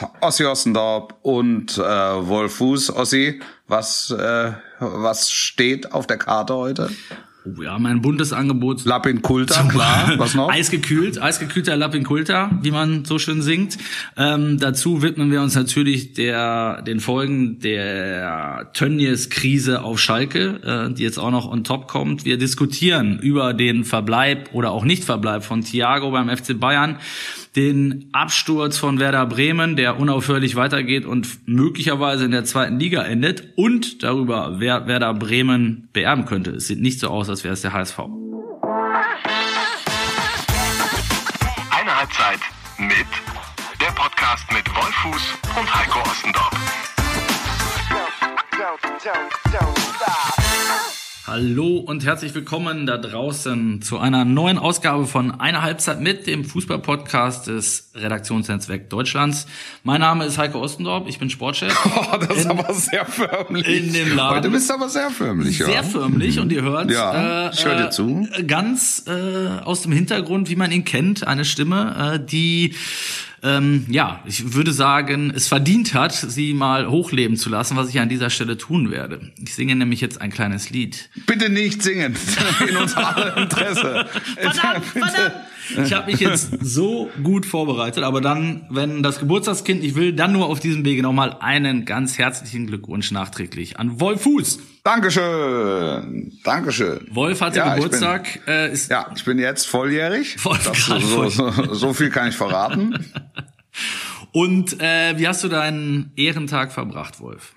mit Ossi Ossendorp und äh, Wolf Fuß. Ossi, was, äh, was steht auf der Karte heute? Oh ja, mein buntes Angebot. Lapin Kulta, klar. Was noch? Eisgekühlt, eisgekühlter Lapin Kulta, wie man so schön singt. Ähm, dazu widmen wir uns natürlich der, den Folgen der Tönnies-Krise auf Schalke, äh, die jetzt auch noch on top kommt. Wir diskutieren über den Verbleib oder auch Nicht-Verbleib von Thiago beim FC Bayern den Absturz von Werder Bremen, der unaufhörlich weitergeht und möglicherweise in der zweiten Liga endet und darüber, wer Werder Bremen beerben könnte. Es sieht nicht so aus, als wäre es der HSV. Eine Halbzeit mit der Podcast mit Wolfuß und Heiko Ostendorf. Hallo und herzlich willkommen da draußen zu einer neuen Ausgabe von Eine Halbzeit mit dem Fußballpodcast des Redaktionsnetzwerk Deutschlands. Mein Name ist Heiko Ostendorf, ich bin Sportchef. Oh, das ist aber sehr förmlich. In dem Laden. Heute bist du aber sehr förmlich, Sehr ja. förmlich und ihr hört Ja, äh, ich hör dir äh, zu. ganz äh, aus dem Hintergrund, wie man ihn kennt, eine Stimme, äh, die ähm, ja, ich würde sagen, es verdient hat, sie mal hochleben zu lassen, was ich an dieser Stelle tun werde. Ich singe nämlich jetzt ein kleines Lied. Bitte nicht singen. In unser aller Interesse. Verdammt, verdammt. Ich habe mich jetzt so gut vorbereitet, aber dann, wenn das Geburtstagskind nicht will, dann nur auf diesem Wege nochmal einen ganz herzlichen Glückwunsch nachträglich an Wolf Fuß. Dankeschön. Dankeschön. Wolf hatte Ja, ich Geburtstag, äh, ist Ja, ich bin jetzt volljährig. Voll- das, so, so, so viel kann ich verraten. und äh, wie hast du deinen Ehrentag verbracht, Wolf?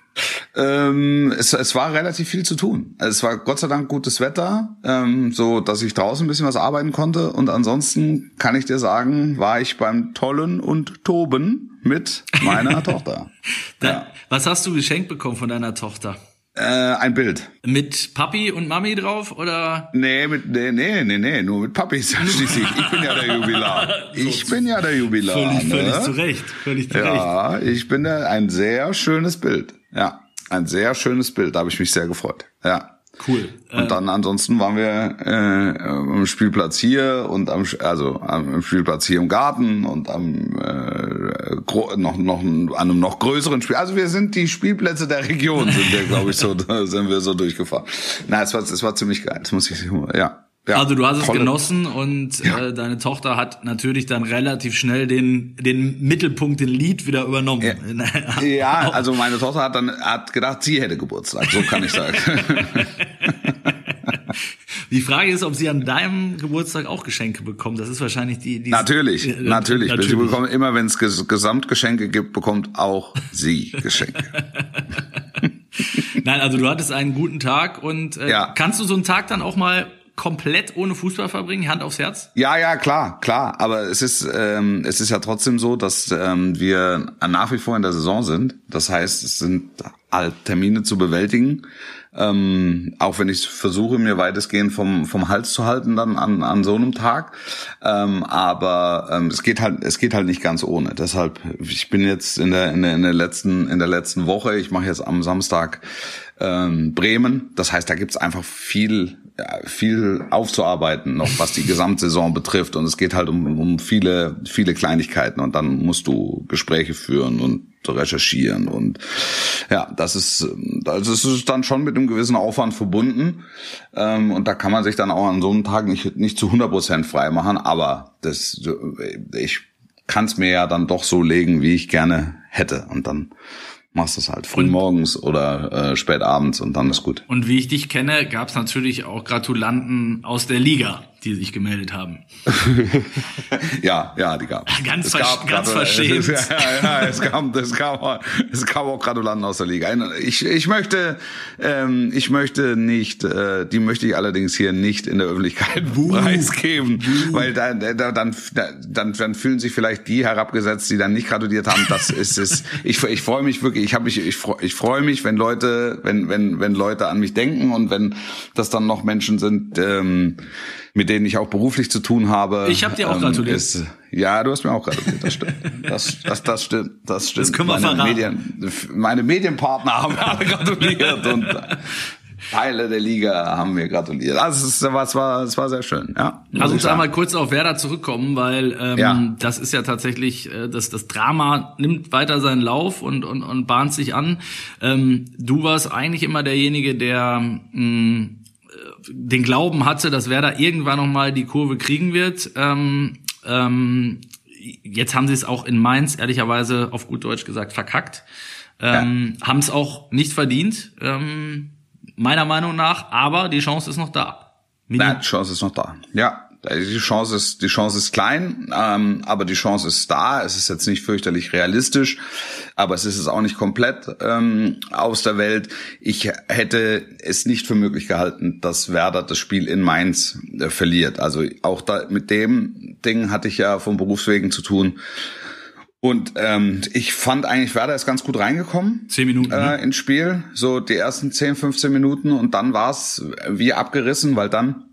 Ähm, es, es war relativ viel zu tun. Also Es war Gott sei Dank gutes Wetter, ähm, so dass ich draußen ein bisschen was arbeiten konnte. Und ansonsten kann ich dir sagen, war ich beim Tollen und Toben mit meiner Tochter. Da, Ja. Was hast du geschenkt bekommen von deiner Tochter? Äh, ein Bild. Mit Papi und Mami drauf oder? Nee, mit, nee, nee, nee, nee, nur mit Papi schließlich. Ich bin ja der Jubilar. Ich bin ja der Jubilar. Völlig, ne? völlig zu Recht, völlig zu Recht. Ja, ich bin der, ein sehr schönes Bild. Ja, ein sehr schönes Bild. Da habe ich mich sehr gefreut. Ja. Cool. Und dann ansonsten waren wir äh, am Spielplatz hier und am also am Spielplatz hier im Garten und am äh, noch noch an einem noch größeren Spiel. Also wir sind die Spielplätze der Region sind wir glaube ich so sind wir so durchgefahren. Na, es war es war ziemlich geil. Das muss ich ja. Ja Also du hast es genossen und äh, deine Tochter hat natürlich dann relativ schnell den den Mittelpunkt, den Lied wieder übernommen. Ja, also meine Tochter hat dann hat gedacht, sie hätte Geburtstag. So kann ich sagen. Die Frage ist, ob sie an deinem Geburtstag auch Geschenke bekommt. Das ist wahrscheinlich die. die natürlich, Ja, natürlich. natürlich. Sie bekommen immer, wenn es Ges Gesamtgeschenke gibt, bekommt auch sie Geschenke. Nein, also du hattest einen guten Tag und äh, Ja. kannst du so einen Tag dann auch mal komplett ohne Fußball verbringen, Hand aufs Herz? Ja, ja, klar, klar. Aber es ist, ähm, es ist ja trotzdem so, dass ähm, wir nach wie vor in der Saison sind. Das heißt, es sind halt Termine zu bewältigen. Ähm, auch wenn ich versuche, mir weitestgehend vom, vom Hals zu halten dann an, an so einem Tag. Ähm, aber ähm, es geht halt, es geht halt nicht ganz ohne. Deshalb, ich bin jetzt in der, in der, in der letzten, in der letzten Woche, ich mache jetzt am Samstag ähm, Bremen. Das heißt, da gibt's einfach viel, viel aufzuarbeiten noch, was die Gesamtsaison betrifft. Und es geht halt um, um viele, viele Kleinigkeiten. Und dann musst du Gespräche führen und recherchieren. Und ja, das ist, es ist dann schon mit einem gewissen Aufwand verbunden. Ähm, und da kann man sich dann auch an so einem Tag nicht, nicht zu 100 Prozent frei machen. Aber das, ich kann es mir ja dann doch so legen, wie ich gerne hätte. Und dann machst du es halt früh morgens oder äh, spät abends und dann ist gut. Und wie ich dich kenne, gab es natürlich auch Gratulanten aus der Liga, die sich gemeldet haben. Ja, ja, die gab Ganz es. versch- ganz verschämt. Ja, ja, es gab, es gab, auch- es gab auch Gratulanten aus der Liga. Ich, ich möchte, ähm, ich möchte nicht, äh, die möchte ich allerdings hier nicht in der Öffentlichkeit preisgeben, weil da, da, dann, da, dann, dann fühlen sich vielleicht die herabgesetzt, die dann nicht gratuliert haben. Das ist es. Ich, ich freue mich wirklich. Ich habe mich, ich freue, ich freue mich, wenn Leute, wenn, wenn, wenn Leute an mich denken und wenn das dann noch Menschen sind. Ähm, mit denen ich auch beruflich zu tun habe. Ich hab dir auch gratuliert. Ist, ja, du hast mir auch gratuliert, das stimmt. Das, das, das stimmt. Das stimmt. Das können wir meine verraten. Medien, meine Medienpartner haben alle gratuliert. Und, Teile der Liga haben mir gratuliert. Also es war, es war, es war sehr schön. Ja, Lass uns einmal kurz auf Werder zurückkommen, weil ähm, ja. das ist ja tatsächlich, äh, das, das Drama nimmt weiter seinen Lauf und, und, und bahnt sich an. Ähm, du warst eigentlich immer derjenige, der mh, mm, den Glauben hatte, dass Werder irgendwann noch mal die Kurve kriegen wird. Ähm, ähm, jetzt haben sie es auch in Mainz ehrlicherweise auf gut Deutsch gesagt verkackt. Ähm, ja. Haben es auch nicht verdient, ähm, meiner Meinung nach. Aber die Chance ist noch da. Minim die Chance ist noch da. Ja, die Chance ist, die Chance ist klein, ähm, aber die Chance ist da. Es ist jetzt nicht fürchterlich realistisch, aber es ist es auch nicht komplett ähm, aus der Welt. Ich hätte es nicht für möglich gehalten, dass Werder das Spiel in Mainz äh, verliert. Also auch da mit dem Ding hatte ich ja vom Berufswegen zu tun. Und ähm, ich fand eigentlich, Werder ist ganz gut reingekommen. Zehn Minuten. Äh, ne? ins Spiel. So die ersten 10, 15 Minuten und dann war es wie abgerissen, weil dann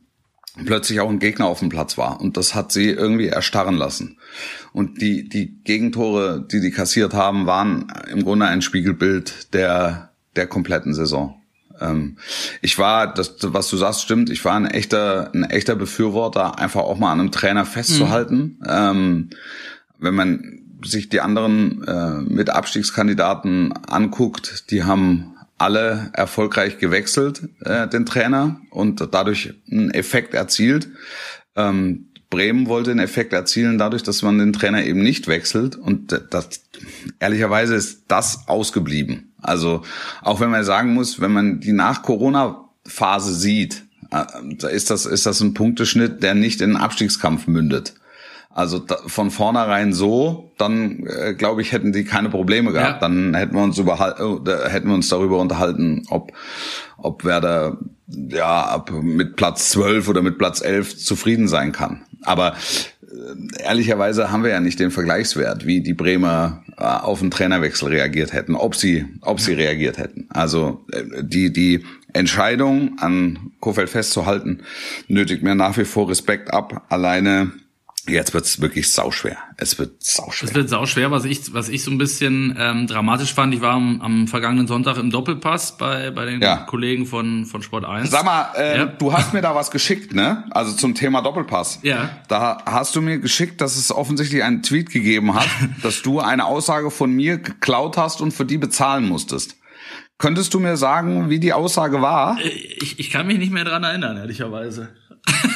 plötzlich auch ein Gegner auf dem Platz war. Und das hat sie irgendwie erstarren lassen. Und die, die Gegentore, die die kassiert haben, waren im Grunde ein Spiegelbild der, der kompletten Saison. Ähm, ich war, das, was du sagst, stimmt, ich war ein echter, ein echter Befürworter, einfach auch mal an einem Trainer festzuhalten. Mhm. Ähm, wenn man sich die anderen äh, mit Abstiegskandidaten anguckt, die haben alle erfolgreich gewechselt, äh, den Trainer, und dadurch einen Effekt erzielt. Ähm, Bremen wollte einen Effekt erzielen dadurch, dass man den Trainer eben nicht wechselt. Und das, ehrlicherweise ist das ausgeblieben. Also auch wenn man sagen muss, wenn man die Nach-Corona-Phase sieht, äh, ist das, ist das ein Punkteschnitt, der nicht in einen Abstiegskampf mündet. Also da, von vornherein so, dann äh, glaube ich, hätten die keine Probleme gehabt. Ja. Dann hätten wir uns über, äh, hätten wir uns darüber unterhalten, ob ob Werder ja ab mit Platz 12 oder mit Platz 11 zufrieden sein kann. Aber äh, ehrlicherweise haben wir ja nicht den Vergleichswert, wie die Bremer äh, auf einen Trainerwechsel reagiert hätten, ob sie ob sie reagiert hätten. Also äh, die die Entscheidung an Kofeld festzuhalten nötigt mir nach wie vor Respekt ab. Alleine Jetzt wird's wirklich sauschwer. Es wird sauschwer. Es wird sauschwer, was ich, was ich so ein bisschen ähm, dramatisch fand. Ich war am, am vergangenen Sonntag im Doppelpass bei, bei den ja. Kollegen von, von Sport 1. Sag mal, äh, ja. du hast mir da was geschickt, ne? Also zum Thema Doppelpass. Ja. Da hast du mir geschickt, dass es offensichtlich einen Tweet gegeben hat, dass du eine Aussage von mir geklaut hast und für die bezahlen musstest. Könntest du mir sagen, wie die Aussage war? Äh, ich, ich kann mich nicht mehr dran erinnern, ehrlicherweise.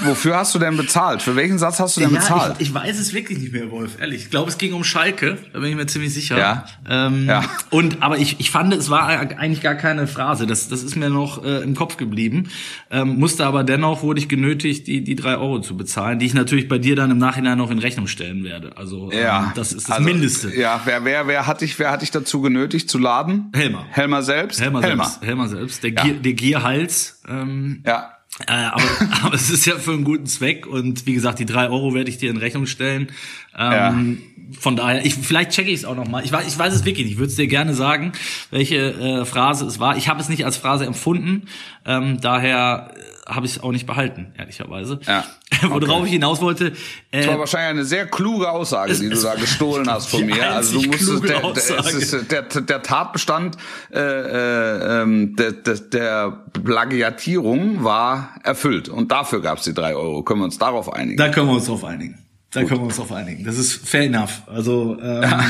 Wofür hast du denn bezahlt? Für welchen Satz hast du denn ja, bezahlt? Ich, ich, weiß es wirklich nicht mehr, Wolf, ehrlich. Ich glaube, es ging um Schalke, da bin ich mir ziemlich sicher. Ja. Ähm, ja. Und aber ich, ich fand, es war eigentlich gar keine Phrase. Das, das ist mir noch äh, im Kopf geblieben. Ähm, musste aber dennoch wurde ich genötigt, die, die drei Euro zu bezahlen, die ich natürlich bei dir dann im Nachhinein noch in Rechnung stellen werde. Also ähm, ja. das ist das also, Mindeste. Ja, wer, wer, wer hat dich, wer hat dich dazu genötigt zu laden? Helmer. Helmer selbst? Helmer, Helmer. selbst. Helmer selbst. Der, ja. Gier, der Gierhals. Ähm, ja. Äh, aber, aber es ist ja für einen guten Zweck und wie gesagt, die drei Euro werde ich dir in Rechnung stellen. Ähm, ja. Von daher, ich, vielleicht checke ich es auch noch mal. Ich weiß, ich weiß es wirklich nicht. Ich würde es dir gerne sagen, welche äh, Phrase es war. Ich habe es nicht als Phrase empfunden. Ähm, daher habe ich es auch nicht behalten, ehrlicherweise. Ja. Worauf okay. ich hinaus wollte. Äh, das war wahrscheinlich eine sehr kluge Aussage, die du da gestohlen hast von mir. Also du musstest der, der, der, der Tatbestand äh, äh, ähm, der, der, der Plagiatierung war erfüllt. Und dafür gab es die drei Euro. Können wir uns darauf einigen? Da können wir uns drauf einigen. Da Gut. können wir uns drauf einigen. Das ist fair enough. Also ähm, ja.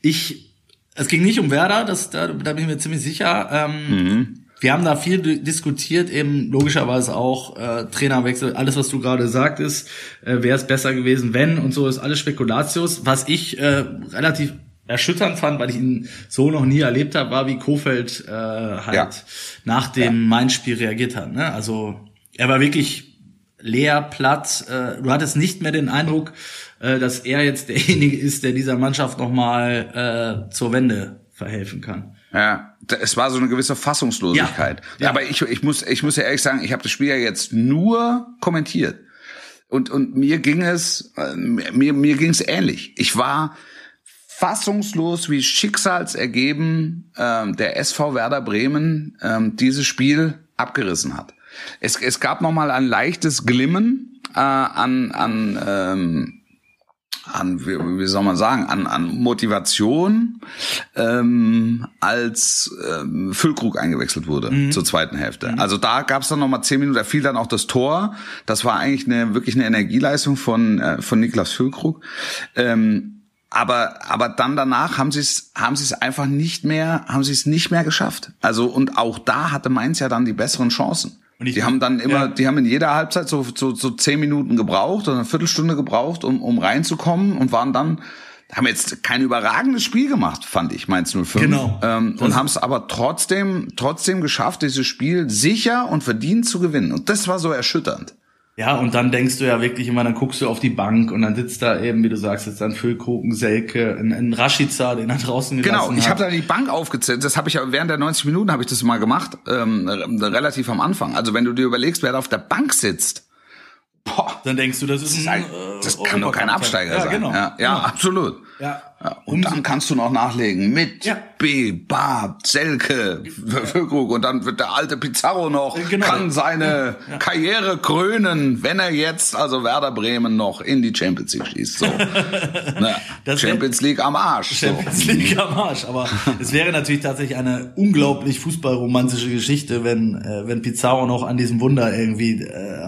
ich, es ging nicht um Werder, das, da, da bin ich mir ziemlich sicher. Ähm, mhm. Wir haben da viel diskutiert, eben logischerweise auch äh, Trainerwechsel, alles, was du gerade sagtest, äh, wäre es besser gewesen, wenn und so ist alles Spekulatius. Was ich äh, relativ erschütternd fand, weil ich ihn so noch nie erlebt habe, war, wie Kofeld äh, halt ja. nach dem ja. Main-Spiel reagiert hat. Ne? Also er war wirklich leer, platt. Äh, du hattest nicht mehr den Eindruck, äh, dass er jetzt derjenige ist, der dieser Mannschaft nochmal äh, zur Wende verhelfen kann. Ja, es war so eine gewisse Fassungslosigkeit. Ja, ja. Aber ich, ich muss, ich muss ja ehrlich sagen, ich habe das Spiel ja jetzt nur kommentiert. Und, und mir ging es, äh, mir, mir ging es ähnlich. Ich war fassungslos, wie schicksalsergeben ähm, der SV Werder Bremen ähm, dieses Spiel abgerissen hat. Es, es gab noch mal ein leichtes Glimmen äh, an, an ähm, an wie, wie soll man sagen, an, an Motivation, ähm, als ähm, Füllkrug eingewechselt wurde Mhm. zur zweiten Hälfte. Also da gab es dann nochmal zehn Minuten, da fiel dann auch das Tor. Das war eigentlich eine wirklich eine Energieleistung von, äh, von Niklas Füllkrug. Ähm, aber aber dann danach haben sie es haben sie es einfach nicht mehr haben sie es nicht mehr geschafft. Also und auch da hatte Mainz ja dann die besseren Chancen. Die haben dann immer, Ja. die haben in jeder Halbzeit so, so, so zehn Minuten gebraucht oder eine Viertelstunde gebraucht, um, um reinzukommen und waren dann, haben jetzt kein überragendes Spiel gemacht, fand ich, Mainz 05. Genau. Ähm, und haben es aber trotzdem, trotzdem geschafft, dieses Spiel sicher und verdient zu gewinnen. Und das war so erschütternd. Ja, und dann denkst du ja wirklich immer, dann guckst du auf die Bank und dann sitzt da eben, wie du sagst, jetzt dann Füllkroken, Selke, ein, ein Rashica, den er draußen gelassen Genau, ich habe da die Bank aufgezählt. Das habe ich ja während der 90 Minuten habe ich das mal gemacht, ähm, relativ am Anfang. Also wenn du dir überlegst, wer da auf der Bank sitzt, boah, dann denkst du, das ist ein, das äh, kann doch kein. Absteiger ja, sein. Genau. Ja, ja, absolut. Ja. Ja, und dann kannst du noch nachlegen mit Ja. B, Bab, Selke, Füllkrug und dann wird der alte Pizarro noch, Genau. kann seine Karriere krönen, wenn er jetzt, also Werder Bremen noch in die Champions League schießt. So. Na, Das wär- Champions League am Arsch. So. Champions League am Arsch. Aber es wäre natürlich tatsächlich eine unglaublich fußballromantische Geschichte, wenn, äh, wenn Pizarro noch an diesem Wunder irgendwie äh,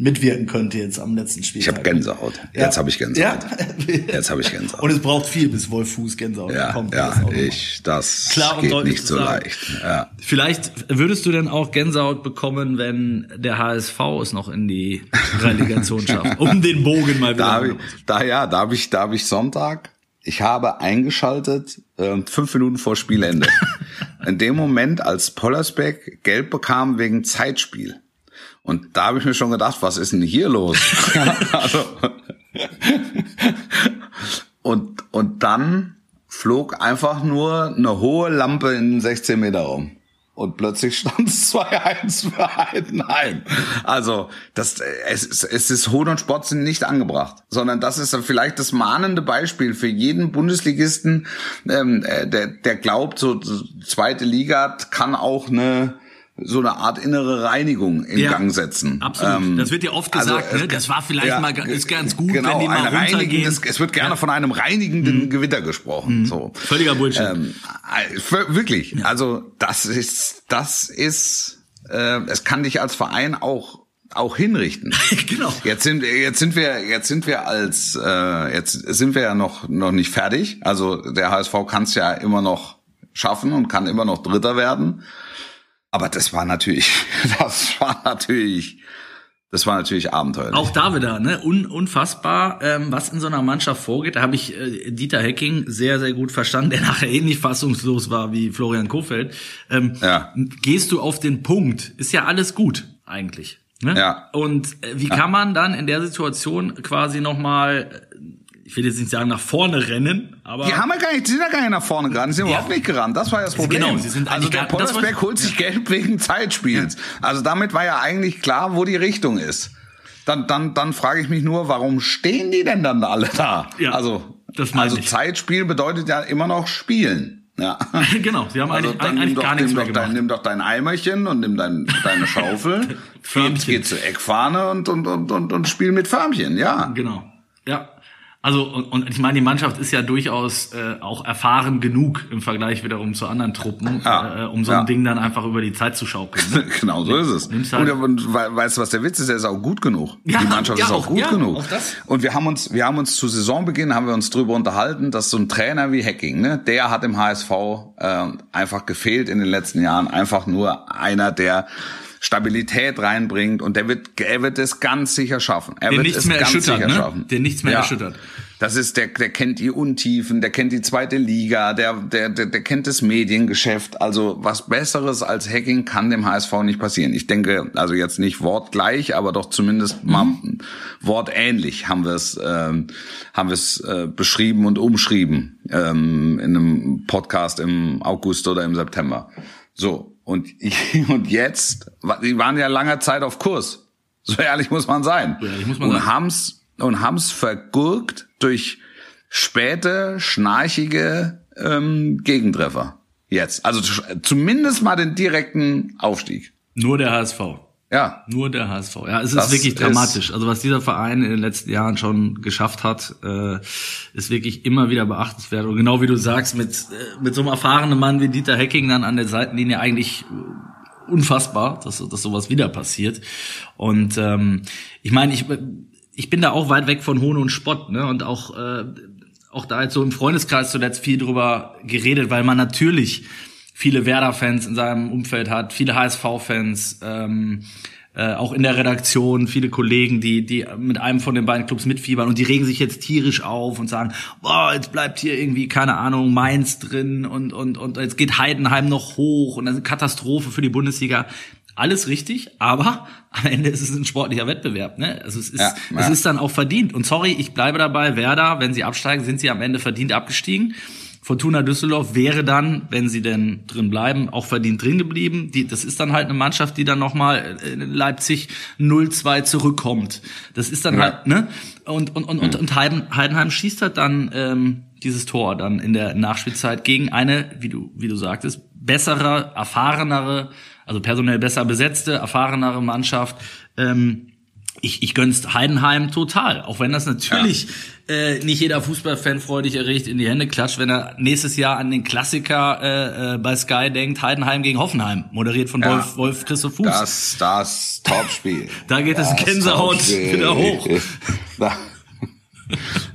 mitwirken könnte jetzt am letzten Spiel. Ich habe Gänsehaut. Jetzt habe ich Gänsehaut. Ja. Jetzt habe ich Gänsehaut. Und es braucht viel, bis Wolf Fuß Gänsehaut Ja, bekommt. ja, Das ich, das Klar und geht deutlich nicht so sagen. leicht. Ja. Vielleicht würdest du denn auch Gänsehaut bekommen, wenn der HSV es noch in die Relegation schafft, um den Bogen mal wieder. Da, hab ich, da ja, da habe ich, da habe ich Sonntag. Ich habe eingeschaltet äh, fünf Minuten vor Spielende. In dem Moment, als Pollersbeck gelb bekam wegen Zeitspiel. Und da habe ich mir schon gedacht, was ist denn hier los? also, und, und dann flog einfach nur eine hohe Lampe in den 16 Meter rum. Und plötzlich stand es 2-1 für Heidenheim. Also, das, es, ist- es ist Hohn und Spott sind nicht angebracht, sondern das ist dann vielleicht das mahnende Beispiel für jeden Bundesligisten, ähm, äh, der, der glaubt, so so zweite Liga kann auch eine so eine Art innere Reinigung in Ja, Gang setzen. absolut. Ähm, Das wird ja oft also gesagt, es- ne? Das war vielleicht mal ga- ist ganz gut, genau, wenn die mal runtergehen. Mhm. es wird gerne von einem reinigenden Gewitter gesprochen. So. Völliger Bullshit. Ähm, äh, wirklich. Also das ist, das ist, äh, es kann dich als Verein auch auch hinrichten. genau. Jetzt sind jetzt sind wir jetzt sind wir als äh, jetzt sind wir ja noch noch nicht fertig. Also der HSV kann es ja immer noch schaffen und kann immer noch Dritter werden. Aber das war natürlich, das war natürlich, das war natürlich abenteuerlich. Auch da wieder, ne? Un unfassbar, ähm, was in so einer Mannschaft vorgeht. Da habe ich äh, Dieter Hecking sehr, sehr gut verstanden, der nachher ähnlich fassungslos war wie Florian Kofeld. Ähm, Ja. Gehst du auf den Punkt, ist ja alles gut eigentlich. Ne? Ja. Und äh, wie kann man dann in der Situation quasi nochmal, ich will jetzt nicht sagen nach vorne rennen, aber Die haben ja gar nicht, die sind ja gar nicht nach vorne gerannt, die sind Ja. überhaupt nicht gerannt. Das war ja das Problem. Genau, sie sind also der war- holt sich Geld wegen Zeitspiels. Also damit war ja eigentlich klar, wo die Richtung ist. Dann, dann, dann frage ich mich nur, warum stehen die denn dann alle da? Ja, also, also ich. Zeitspiel bedeutet ja immer noch spielen. Ja. genau, sie haben Also eigentlich, dann nimm eigentlich doch, gar nichts mehr doch, dein, gemacht. nimm doch dein Eimerchen und nimm dein, deine Schaufel, geh, geh zur Eckfahne und, und, und, und, und spiel mit Förmchen, ja. Genau. Ja. Also und, und ich meine, die Mannschaft ist ja durchaus äh, auch erfahren genug im Vergleich wiederum zu anderen Truppen, Ja. äh, um so Ja. ein Ding dann einfach über die Zeit zu schaukeln. Ne? Genau so ist es. Halt- und, und we- weißt du, was der Witz ist? Er ist auch gut genug. Ja, die Mannschaft ja, ist auch auch- gut ja, genug. auch. Und wir haben uns, wir haben uns zu Saisonbeginn haben wir uns drüber unterhalten, dass so ein Trainer wie Hacking, ne, der hat im HSV äh, einfach gefehlt in den letzten Jahren. Einfach nur einer, der Stabilität reinbringt und der wird, er wird es ganz sicher schaffen. Er Den wird nichts es mehr ganz erschüttert, sicher ne? schaffen. Den nichts mehr erschüttert. Das ist der, der kennt die Untiefen, der kennt die zweite Liga, der, der, der, der kennt das Mediengeschäft. Also was Besseres als Hacking kann dem HSV nicht passieren. Ich denke, also jetzt nicht wortgleich, aber doch zumindest mal wortähnlich haben wir es, ähm, haben wir es äh, beschrieben und umschrieben ähm, in einem Podcast im August oder im September. So und und jetzt, die waren ja lange Zeit auf Kurs. So ehrlich muss man sein. Ehrlich muss man und haben's und haben's vergurkt durch späte, schnarchige ähm, Gegentreffer. Jetzt. Also zu- zumindest mal den direkten Aufstieg. Nur der HSV. Ja. Nur der HSV. Ja, es ist Das wirklich ist- dramatisch. Also was dieser Verein in den letzten Jahren schon geschafft hat, äh, ist wirklich immer wieder beachtenswert. Und genau wie du sagst, mit, äh, mit so einem erfahrenen Mann wie Dieter Hecking dann an der Seitenlinie eigentlich äh, unfassbar, dass, dass sowas wieder passiert. Und ähm, ich meine, ich, ich bin da auch weit weg von Hohn und Spott, ne? Und auch, äh, auch da jetzt so im Freundeskreis zuletzt viel drüber geredet, weil man natürlich viele Werder-Fans in seinem Umfeld hat, viele HSV-Fans, ähm, äh, auch in der Redaktion viele Kollegen, die die mit einem von den beiden Clubs mitfiebern und die regen sich jetzt tierisch auf und sagen, boah, jetzt bleibt hier irgendwie keine Ahnung Mainz drin und und und jetzt geht Heidenheim noch hoch und das ist eine Katastrophe für die Bundesliga. Alles richtig, aber am Ende ist es ein sportlicher Wettbewerb. Ne? Also es ist, Ja, es ja. ist dann auch verdient. Und sorry, ich bleibe dabei, Werder, wenn sie absteigen, sind sie am Ende verdient abgestiegen. Fortuna Düsseldorf wäre dann, wenn sie denn drin bleiben, auch verdient drin geblieben. Die, das ist dann halt eine Mannschaft, die dann nochmal in Leipzig 0-2 zurückkommt. Das ist dann Ja. halt, ne? Und, und, und, und, und Heiden- Heidenheim schießt halt dann ähm, dieses Tor dann in der Nachspielzeit gegen eine, wie du, wie du sagtest, bessere, erfahrenere, also personell besser besetzte, erfahrenere Mannschaft. Ähm, ich, ich gönn's Heidenheim total. Auch wenn das natürlich äh, nicht jeder Fußballfan freudig erregt in die Hände klatscht, wenn er nächstes Jahr an den Klassiker äh, äh, bei Sky denkt, Heidenheim gegen Hoffenheim, moderiert von Ja. Wolf, Wolf Christoph Fuß. Das, das Topspiel. Da geht das Gänsehaut Topspiel. wieder hoch.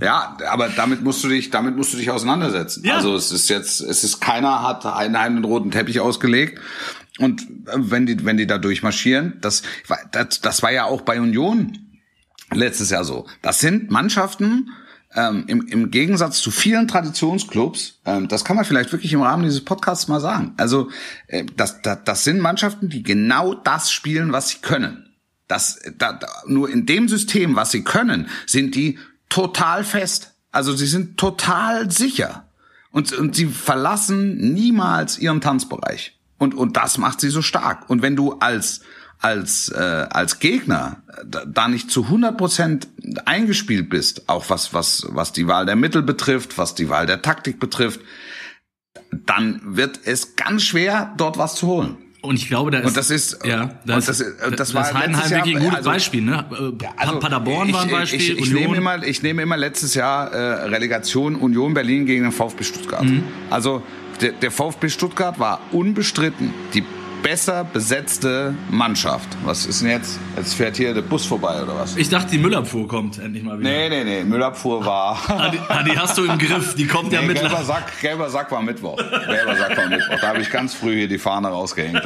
Ja, aber damit musst du dich, damit musst du dich auseinandersetzen. Ja. Also es ist jetzt, es ist keiner hat Heidenheim den roten Teppich ausgelegt. Und äh, wenn die, wenn die da durchmarschieren, das, das, das war ja auch bei Union letztes Jahr so. Das sind Mannschaften, ähm, im, im Gegensatz zu vielen Traditionsclubs, ähm, das kann man vielleicht wirklich im Rahmen dieses Podcasts mal sagen. Also äh, das, das, das sind Mannschaften, die genau das spielen, was sie können. Das, da, da, nur in dem System, was sie können, sind die total fest. Also sie sind total sicher. Und, und sie verlassen niemals ihren Tanzbereich. Und, und das macht sie so stark. Und wenn du als, als, äh, als Gegner da, da nicht zu 100 Prozent eingespielt bist, auch was, was, was die Wahl der Mittel betrifft, was die Wahl der Taktik betrifft, dann wird es ganz schwer, dort was zu holen. Und ich glaube, da ist, Und das ist- ja, das ist- das das war ist Heidenheim wirklich ein gutes also- Beispiel. Ne? Pa- Paderborn war ein Beispiel, Ich, ich, ich, nehme immer, ich nehme immer letztes Jahr äh, Relegation Union Berlin gegen den VfB Stuttgart. Mhm. Also der, der VfB Stuttgart war unbestritten die besser besetzte Mannschaft. Was ist denn jetzt? Jetzt fährt hier der Bus vorbei oder was? ich dachte, die Müllabfuhr kommt endlich mal wieder. Nee, nee, nee, Müllabfuhr war. Ah, die, ah, die hast du im Griff, die kommt ja Nee, mit. gelber, Sack, gelber Sack war Mittwoch. Gelber Sack war Mittwoch. Da habe ich ganz früh hier die Fahne rausgehängt.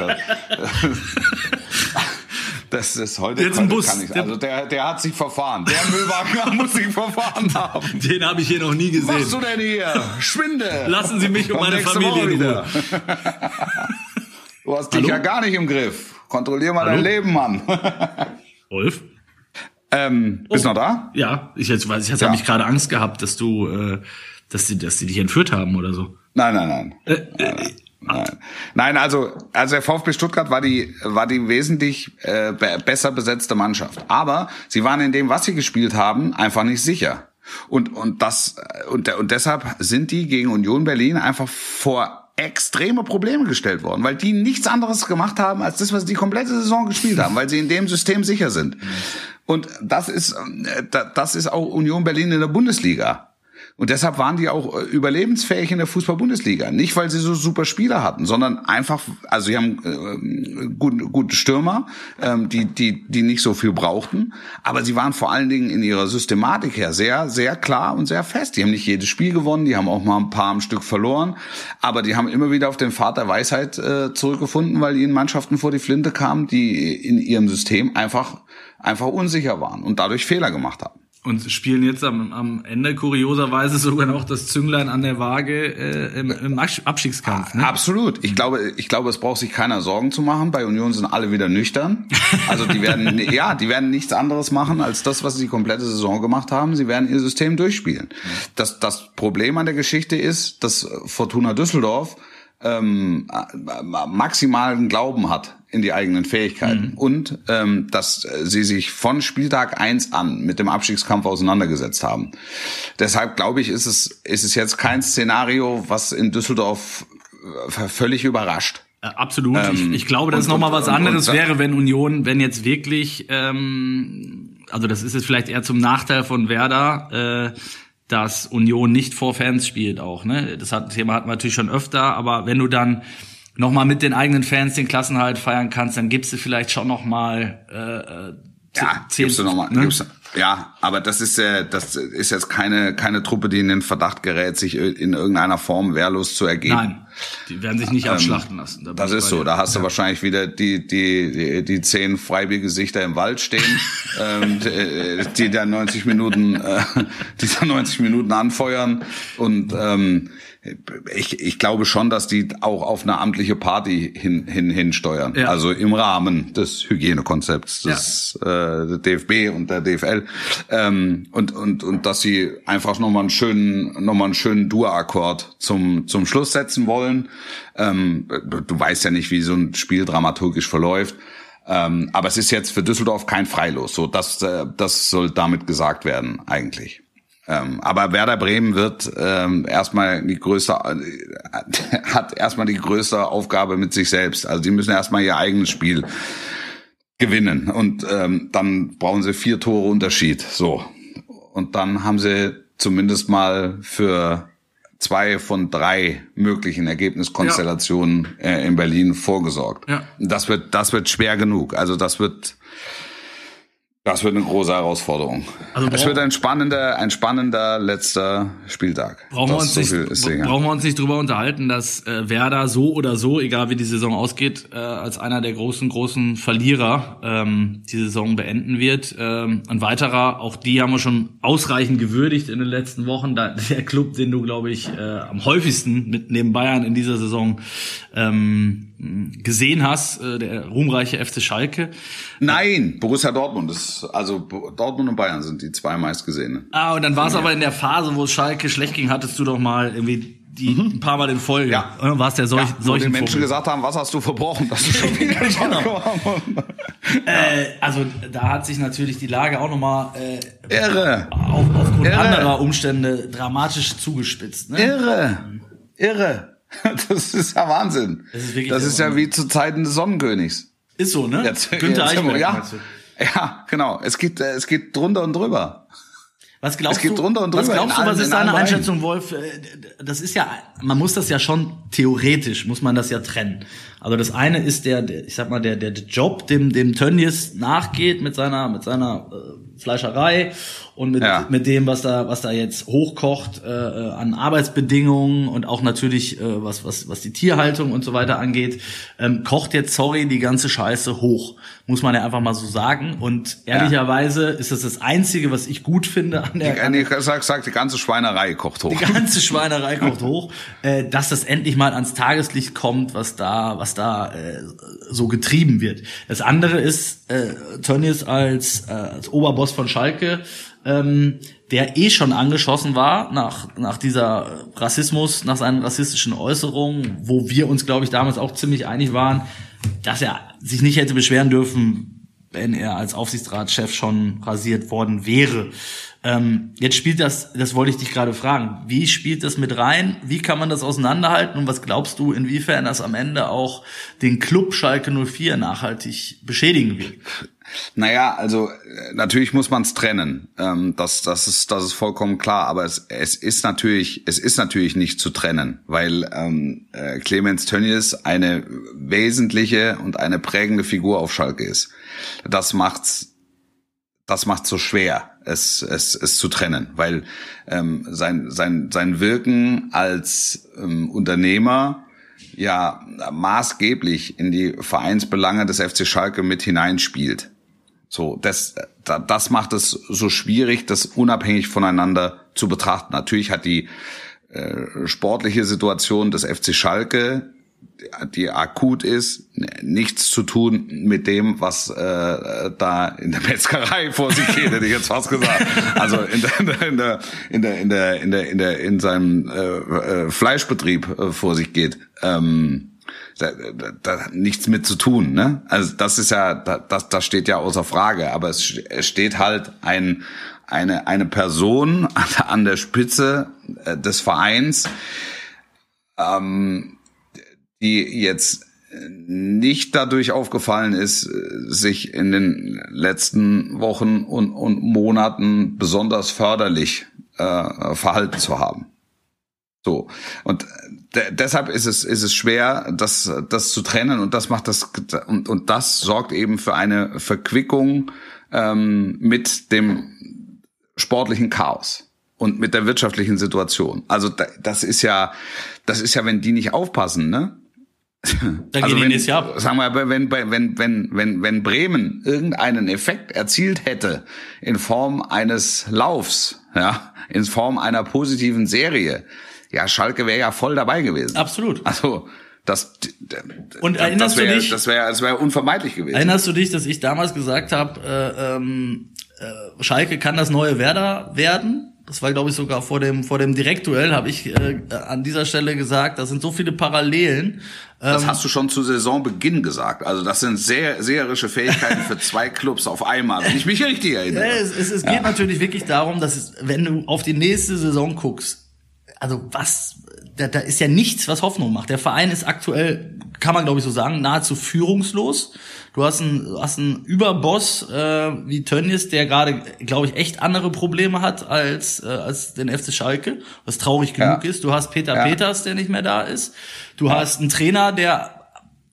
Das ist heute, Jetzt ein Bus. Der- Also der, der hat sich verfahren. Der Müllwagen muss sich verfahren haben. Den habe ich hier noch nie Was machst gesehen. du denn hier? Schwinde! Lassen Sie mich und meine Familie in wieder. Du hast dich Hallo? ja gar nicht im Griff. Kontrollier mal Hallo? dein Leben, Mann. Wolf? ähm, bist du Oh. noch da? Ja, ich jetzt weiß, ich jetzt Ja. habe ich gerade Angst gehabt, dass du, äh, dass die, dass die dich entführt haben oder so. Nein, nein, nein. Äh, Nein. Nein, also, also der VfB Stuttgart war die, war die wesentlich äh, be besser besetzte Mannschaft. Aber sie waren in dem, was sie gespielt haben, einfach nicht sicher. Und, und das, und, und deshalb sind die gegen Union Berlin einfach vor extreme Probleme gestellt worden, weil die nichts anderes gemacht haben, als das, was sie die komplette Saison gespielt haben, weil sie in dem System sicher sind. Und das ist, äh, da- das ist auch Union Berlin in der Bundesliga. Und deshalb waren die auch äh, überlebensfähig in der Fußball-Bundesliga. Nicht, weil sie so super Spieler hatten, sondern einfach, also sie haben äh, gute, gute Stürmer, ähm, die, die, die nicht so viel brauchten. Aber sie waren vor allen Dingen in ihrer Systematik her sehr, sehr klar und sehr fest. Die haben nicht jedes Spiel gewonnen, die haben auch mal ein paar am Stück verloren. Aber die haben immer wieder auf den Pfad der Weisheit äh, zurückgefunden, weil ihnen Mannschaften vor die Flinte kamen, die in ihrem System einfach, einfach unsicher waren und dadurch Fehler gemacht haben. Und spielen jetzt am, am Ende kurioserweise sogar noch das Zünglein an der Waage äh, im, im Abstiegskampf. Ne? Absolut. Ich glaube, ich glaube, es braucht sich keiner Sorgen zu machen. Bei Union sind alle wieder nüchtern. Also die werden, ja, die werden nichts anderes machen als das, was sie die komplette Saison gemacht haben. Sie werden ihr System durchspielen. Das, das Problem an der Geschichte ist, dass Fortuna Düsseldorf ähm, maximalen Glauben hat in die eigenen Fähigkeiten und ähm, dass äh, sie sich von Spieltag eins an mit dem Abstiegskampf auseinandergesetzt haben. Deshalb glaube ich, ist es, ist es jetzt kein Szenario, was in Düsseldorf äh, völlig überrascht. Äh, absolut. Ähm, ich, ich, glaube, dass es nochmal was anderes und, und, wäre, wenn Union, wenn jetzt wirklich, ähm, also das ist jetzt vielleicht eher zum Nachteil von Werder, äh, dass Union nicht vor Fans spielt auch. Ne? Das hat, Thema hatten wir natürlich schon öfter, aber wenn du dann nochmal mit den eigenen Fans den Klassenhalt feiern kannst, dann gibst du vielleicht schon nochmal äh, äh ja, gibst du noch mal, ne? gibst, ja, aber das ist äh, das ist jetzt keine keine Truppe, die in den Verdacht gerät, sich in irgendeiner Form wehrlos zu ergeben. Nein, die werden sich nicht ähm, abschlachten lassen. Da das ist so. Da hast du wahrscheinlich wieder die die die, die zehn Freibiergesichter im Wald stehen, ähm, die, die dann 90 Minuten äh, die dann 90 Minuten anfeuern und ähm, ich, ich glaube schon, dass die auch auf eine amtliche Party hin, hin, hinsteuern. Ja. Also im Rahmen des Hygienekonzepts des ja. äh, DFB und der DFL. Ähm, und, und, und dass sie einfach nochmal einen schönen, nochmal einen schönen Dur-Akkord zum, zum Schluss setzen wollen. Ähm, du weißt ja nicht, wie so ein Spiel dramaturgisch verläuft. Ähm, aber es ist jetzt für Düsseldorf kein Freilos. So, das, äh, das soll damit gesagt werden, eigentlich. Ähm, aber Werder Bremen wird ähm, erstmal die größte, äh, hat erstmal die größte Aufgabe mit sich selbst. Also die müssen erstmal ihr eigenes Spiel gewinnen und ähm, dann brauchen sie vier Tore Unterschied. So und dann haben sie zumindest mal für zwei von drei möglichen Ergebniskonstellationen ja. äh, in Berlin vorgesorgt. Ja. Das wird das wird schwer genug. Also das wird das wird eine große Herausforderung. Also es wird ein spannender, ein spannender letzter Spieltag. Brauchen, wir uns, so nicht, brauchen wir uns nicht drüber unterhalten, dass äh, Werder so oder so, egal wie die Saison ausgeht, äh, als einer der großen, großen Verlierer ähm, die Saison beenden wird. Ähm, ein weiterer, auch die haben wir schon ausreichend gewürdigt in den letzten Wochen. Da, der Club, den du, glaube ich, äh, am häufigsten mit neben Bayern in dieser Saison ähm, gesehen hast, äh, der ruhmreiche FC Schalke. Nein, Borussia Dortmund. Das, also Dortmund und Bayern sind die zwei meistgesehenen. Ah, und dann war es aber in der Phase, wo Schalke schlecht ging, hattest du doch mal irgendwie die mhm. ein paar Mal in Folge. Ja. Warst ja solch, ja, wo den Menschen Vogel. gesagt haben, was hast du verbrochen? Das ist schon wieder genau. äh, also da hat sich natürlich die Lage auch nochmal äh, Irre. Auf, aufgrund Irre. anderer Umstände dramatisch zugespitzt. Ne? Irre. Irre. Das ist ja Wahnsinn. Das ist, das ist ja wie zu Zeiten des Sonnenkönigs. Ist so, ne? Jetzt, Günther jetzt, Eichberg, ja, ja, genau. Es geht, es geht drunter und drüber. Was glaubst es geht du? Drunter und drüber was glaubst du? Was ist deine Einschätzung, Wolf? Äh, das ist ja, man muss das ja schon theoretisch muss man das ja trennen. Also das eine ist der, der ich sag mal der der Job, dem dem Tönnies nachgeht mit seiner mit seiner äh, Fleischerei und mit, ja. mit dem, was da, was da jetzt hochkocht äh, äh, an Arbeitsbedingungen und auch natürlich, äh, was, was, was die Tierhaltung und so weiter angeht, ähm, kocht jetzt, sorry, die ganze Scheiße hoch. Muss man ja einfach mal so sagen. Und ehrlicherweise ja. ist das das Einzige, was ich gut finde an der. Die, nee, sag, sag, die ganze Schweinerei kocht hoch. Die ganze Schweinerei kocht hoch. Äh, dass das endlich mal ans Tageslicht kommt, was da, was da äh, so getrieben wird. Das andere ist, äh, Tönnies als, äh, als Oberboss von Schalke ähm, der eh schon angeschossen war nach, nach dieser Rassismus, nach seinen rassistischen Äußerungen, wo wir uns, glaube ich, damals auch ziemlich einig waren, dass er sich nicht hätte beschweren dürfen, wenn er als Aufsichtsratschef schon rasiert worden wäre. Ähm, jetzt spielt das, das wollte ich dich gerade fragen, wie spielt das mit rein? Wie kann man das auseinanderhalten? Und was glaubst du, inwiefern das am Ende auch den Club Schalke 04 nachhaltig beschädigen wird? Naja, also äh, natürlich muss man es trennen. Ähm, das, das, ist, das ist vollkommen klar. Aber es, es ist natürlich, es ist natürlich nicht zu trennen, weil ähm, äh, Clemens Tönnies eine wesentliche und eine prägende Figur auf Schalke ist. Das macht's das macht so schwer, es, es, es zu trennen, weil ähm, sein, sein, sein Wirken als ähm, Unternehmer ja maßgeblich in die Vereinsbelange des FC Schalke mit hineinspielt. So, das, das macht es so schwierig, das unabhängig voneinander zu betrachten. Natürlich hat die äh, sportliche Situation des FC Schalke die akut ist, nichts zu tun mit dem, was äh, da in der Metzgerei vor sich geht, hätte ich jetzt fast gesagt. Also in der in der in der in der in der in, der, in seinem äh, äh, Fleischbetrieb äh, vor sich geht. Ähm, da, da, da nichts mit zu tun, ne? Also das ist ja, das, das steht ja außer Frage. Aber es, steht halt ein eine eine Person an der Spitze äh, des Vereins, ähm, die jetzt nicht dadurch aufgefallen ist, sich in den letzten Wochen und, und Monaten besonders förderlich äh, verhalten zu haben. So. Und deshalb ist es, ist es schwer, das, das zu trennen und das macht das, und, und das sorgt eben für eine Verquickung ähm, mit dem sportlichen Chaos und mit der wirtschaftlichen Situation. Also das ist ja, das ist ja, wenn die nicht aufpassen, ne? Dann also gehen wenn, die Jahr Sagen wir, wenn, wenn, wenn, wenn, wenn Bremen irgendeinen Effekt erzielt hätte in Form eines Laufs, ja, in Form einer positiven Serie, ja, Schalke wäre ja voll dabei gewesen. Absolut. Also, das, und erinnerst das wär, du dich? Das wäre das wär unvermeidlich gewesen. Erinnerst du dich, dass ich damals gesagt habe, äh, ähm, äh, Schalke kann das neue Werder werden? Das war, glaube ich, sogar vor dem vor dem Direktduell habe ich äh, an dieser Stelle gesagt. Da sind so viele Parallelen. Das ähm, hast du schon zu Saisonbeginn gesagt. Also das sind sehr seherische Fähigkeiten für zwei Clubs auf einmal, wenn ich mich richtig erinnere. Ja, es, es, es ja. geht natürlich wirklich darum, dass es, wenn du auf die nächste Saison guckst, also was, da, da ist ja nichts, was Hoffnung macht. Der Verein ist aktuell, kann man glaube ich so sagen, nahezu führungslos. Du hast einen, du hast einen Überboss äh, wie Tönnies, der gerade, glaube ich, echt andere Probleme hat als, äh, als den FC Schalke, was traurig genug ja. ist. Du hast Peter ja. Peters, der nicht mehr da ist. Du ja. hast einen Trainer, der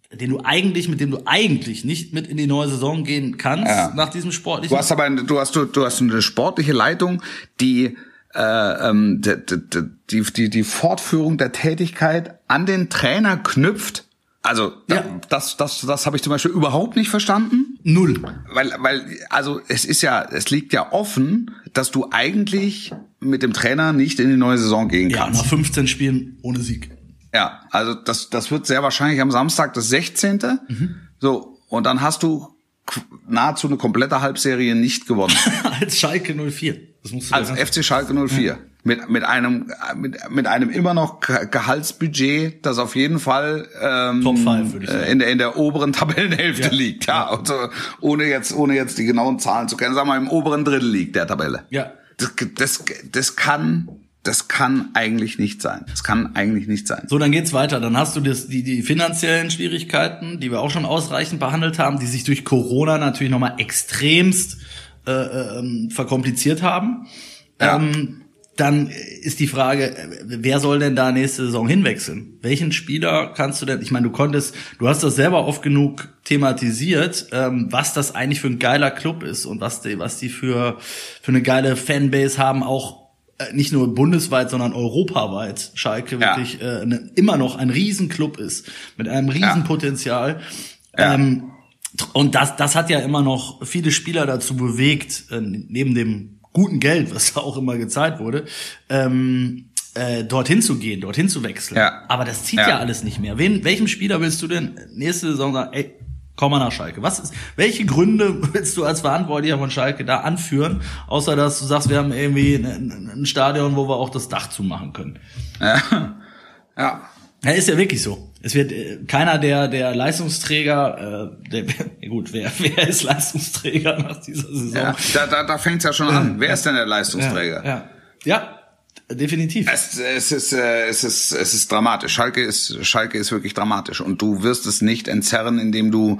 den du eigentlich, mit dem du eigentlich nicht mit in die neue Saison gehen kannst nach diesem sportlichen. Du hast aber, du hast, du, du hast eine sportliche Leitung, die äh, ähm, die, die, die Fortführung der Tätigkeit an den Trainer knüpft. Also ja. das, das, das habe ich zum Beispiel überhaupt nicht verstanden. Null. Weil, weil, also es ist ja, es liegt ja offen, dass du eigentlich mit dem Trainer nicht in die neue Saison gehen kannst. Ja, nach 15 Spielen ohne Sieg. Ja, also das, das wird sehr wahrscheinlich am Samstag das 16. Mhm. So, und dann hast du nahezu eine komplette Halbserie nicht gewonnen. Als Schalke 04. Das musst du Als FC Schalke 04. Ja. Mit, mit einem mit, mit einem immer noch Gehaltsbudget, das auf jeden Fall ähm, Top 5, würde ich sagen. in der in der oberen Tabellenhälfte ja. liegt, ja. Also, ohne jetzt ohne jetzt die genauen Zahlen zu kennen, sagen wir im oberen Drittel liegt der Tabelle. Ja. Das, das, das kann das kann eigentlich nicht sein. Das kann eigentlich nicht sein. So, dann geht's weiter. Dann hast du das, die, die finanziellen Schwierigkeiten, die wir auch schon ausreichend behandelt haben, die sich durch Corona natürlich nochmal extremst äh, äh, verkompliziert haben. Ja. Ähm, dann ist die Frage, wer soll denn da nächste Saison hinwechseln? Welchen Spieler kannst du denn, ich meine, du konntest, du hast das selber oft genug thematisiert, ähm, was das eigentlich für ein geiler Club ist und was die, was die für, für eine geile Fanbase haben, auch äh, nicht nur bundesweit, sondern europaweit Schalke ja. wirklich äh, ne, immer noch ein Riesenclub ist, mit einem Riesenpotenzial. Ja. Ähm, und das, das hat ja immer noch viele Spieler dazu bewegt, äh, neben dem guten Geld, was da auch immer gezahlt wurde, ähm, äh, dorthin zu gehen, dorthin zu wechseln. Ja. Aber das zieht ja. ja alles nicht mehr. Wen, welchem Spieler willst du denn nächste Saison sagen, ey, komm mal nach Schalke? Was ist, welche Gründe willst du als Verantwortlicher von Schalke da anführen, außer dass du sagst, wir haben irgendwie ein, ein Stadion, wo wir auch das Dach zumachen können? Ja. ja. Ja, ist ja wirklich so. Es wird äh, keiner der der Leistungsträger, äh, der, gut, wer wer ist Leistungsträger nach dieser Saison? Ja, da da, da fängt's ja schon an. Wer ist denn der Leistungsträger? Ja, ja. ja definitiv. Es, es ist äh, es ist es ist dramatisch. Schalke ist Schalke ist wirklich dramatisch und du wirst es nicht entzerren, indem du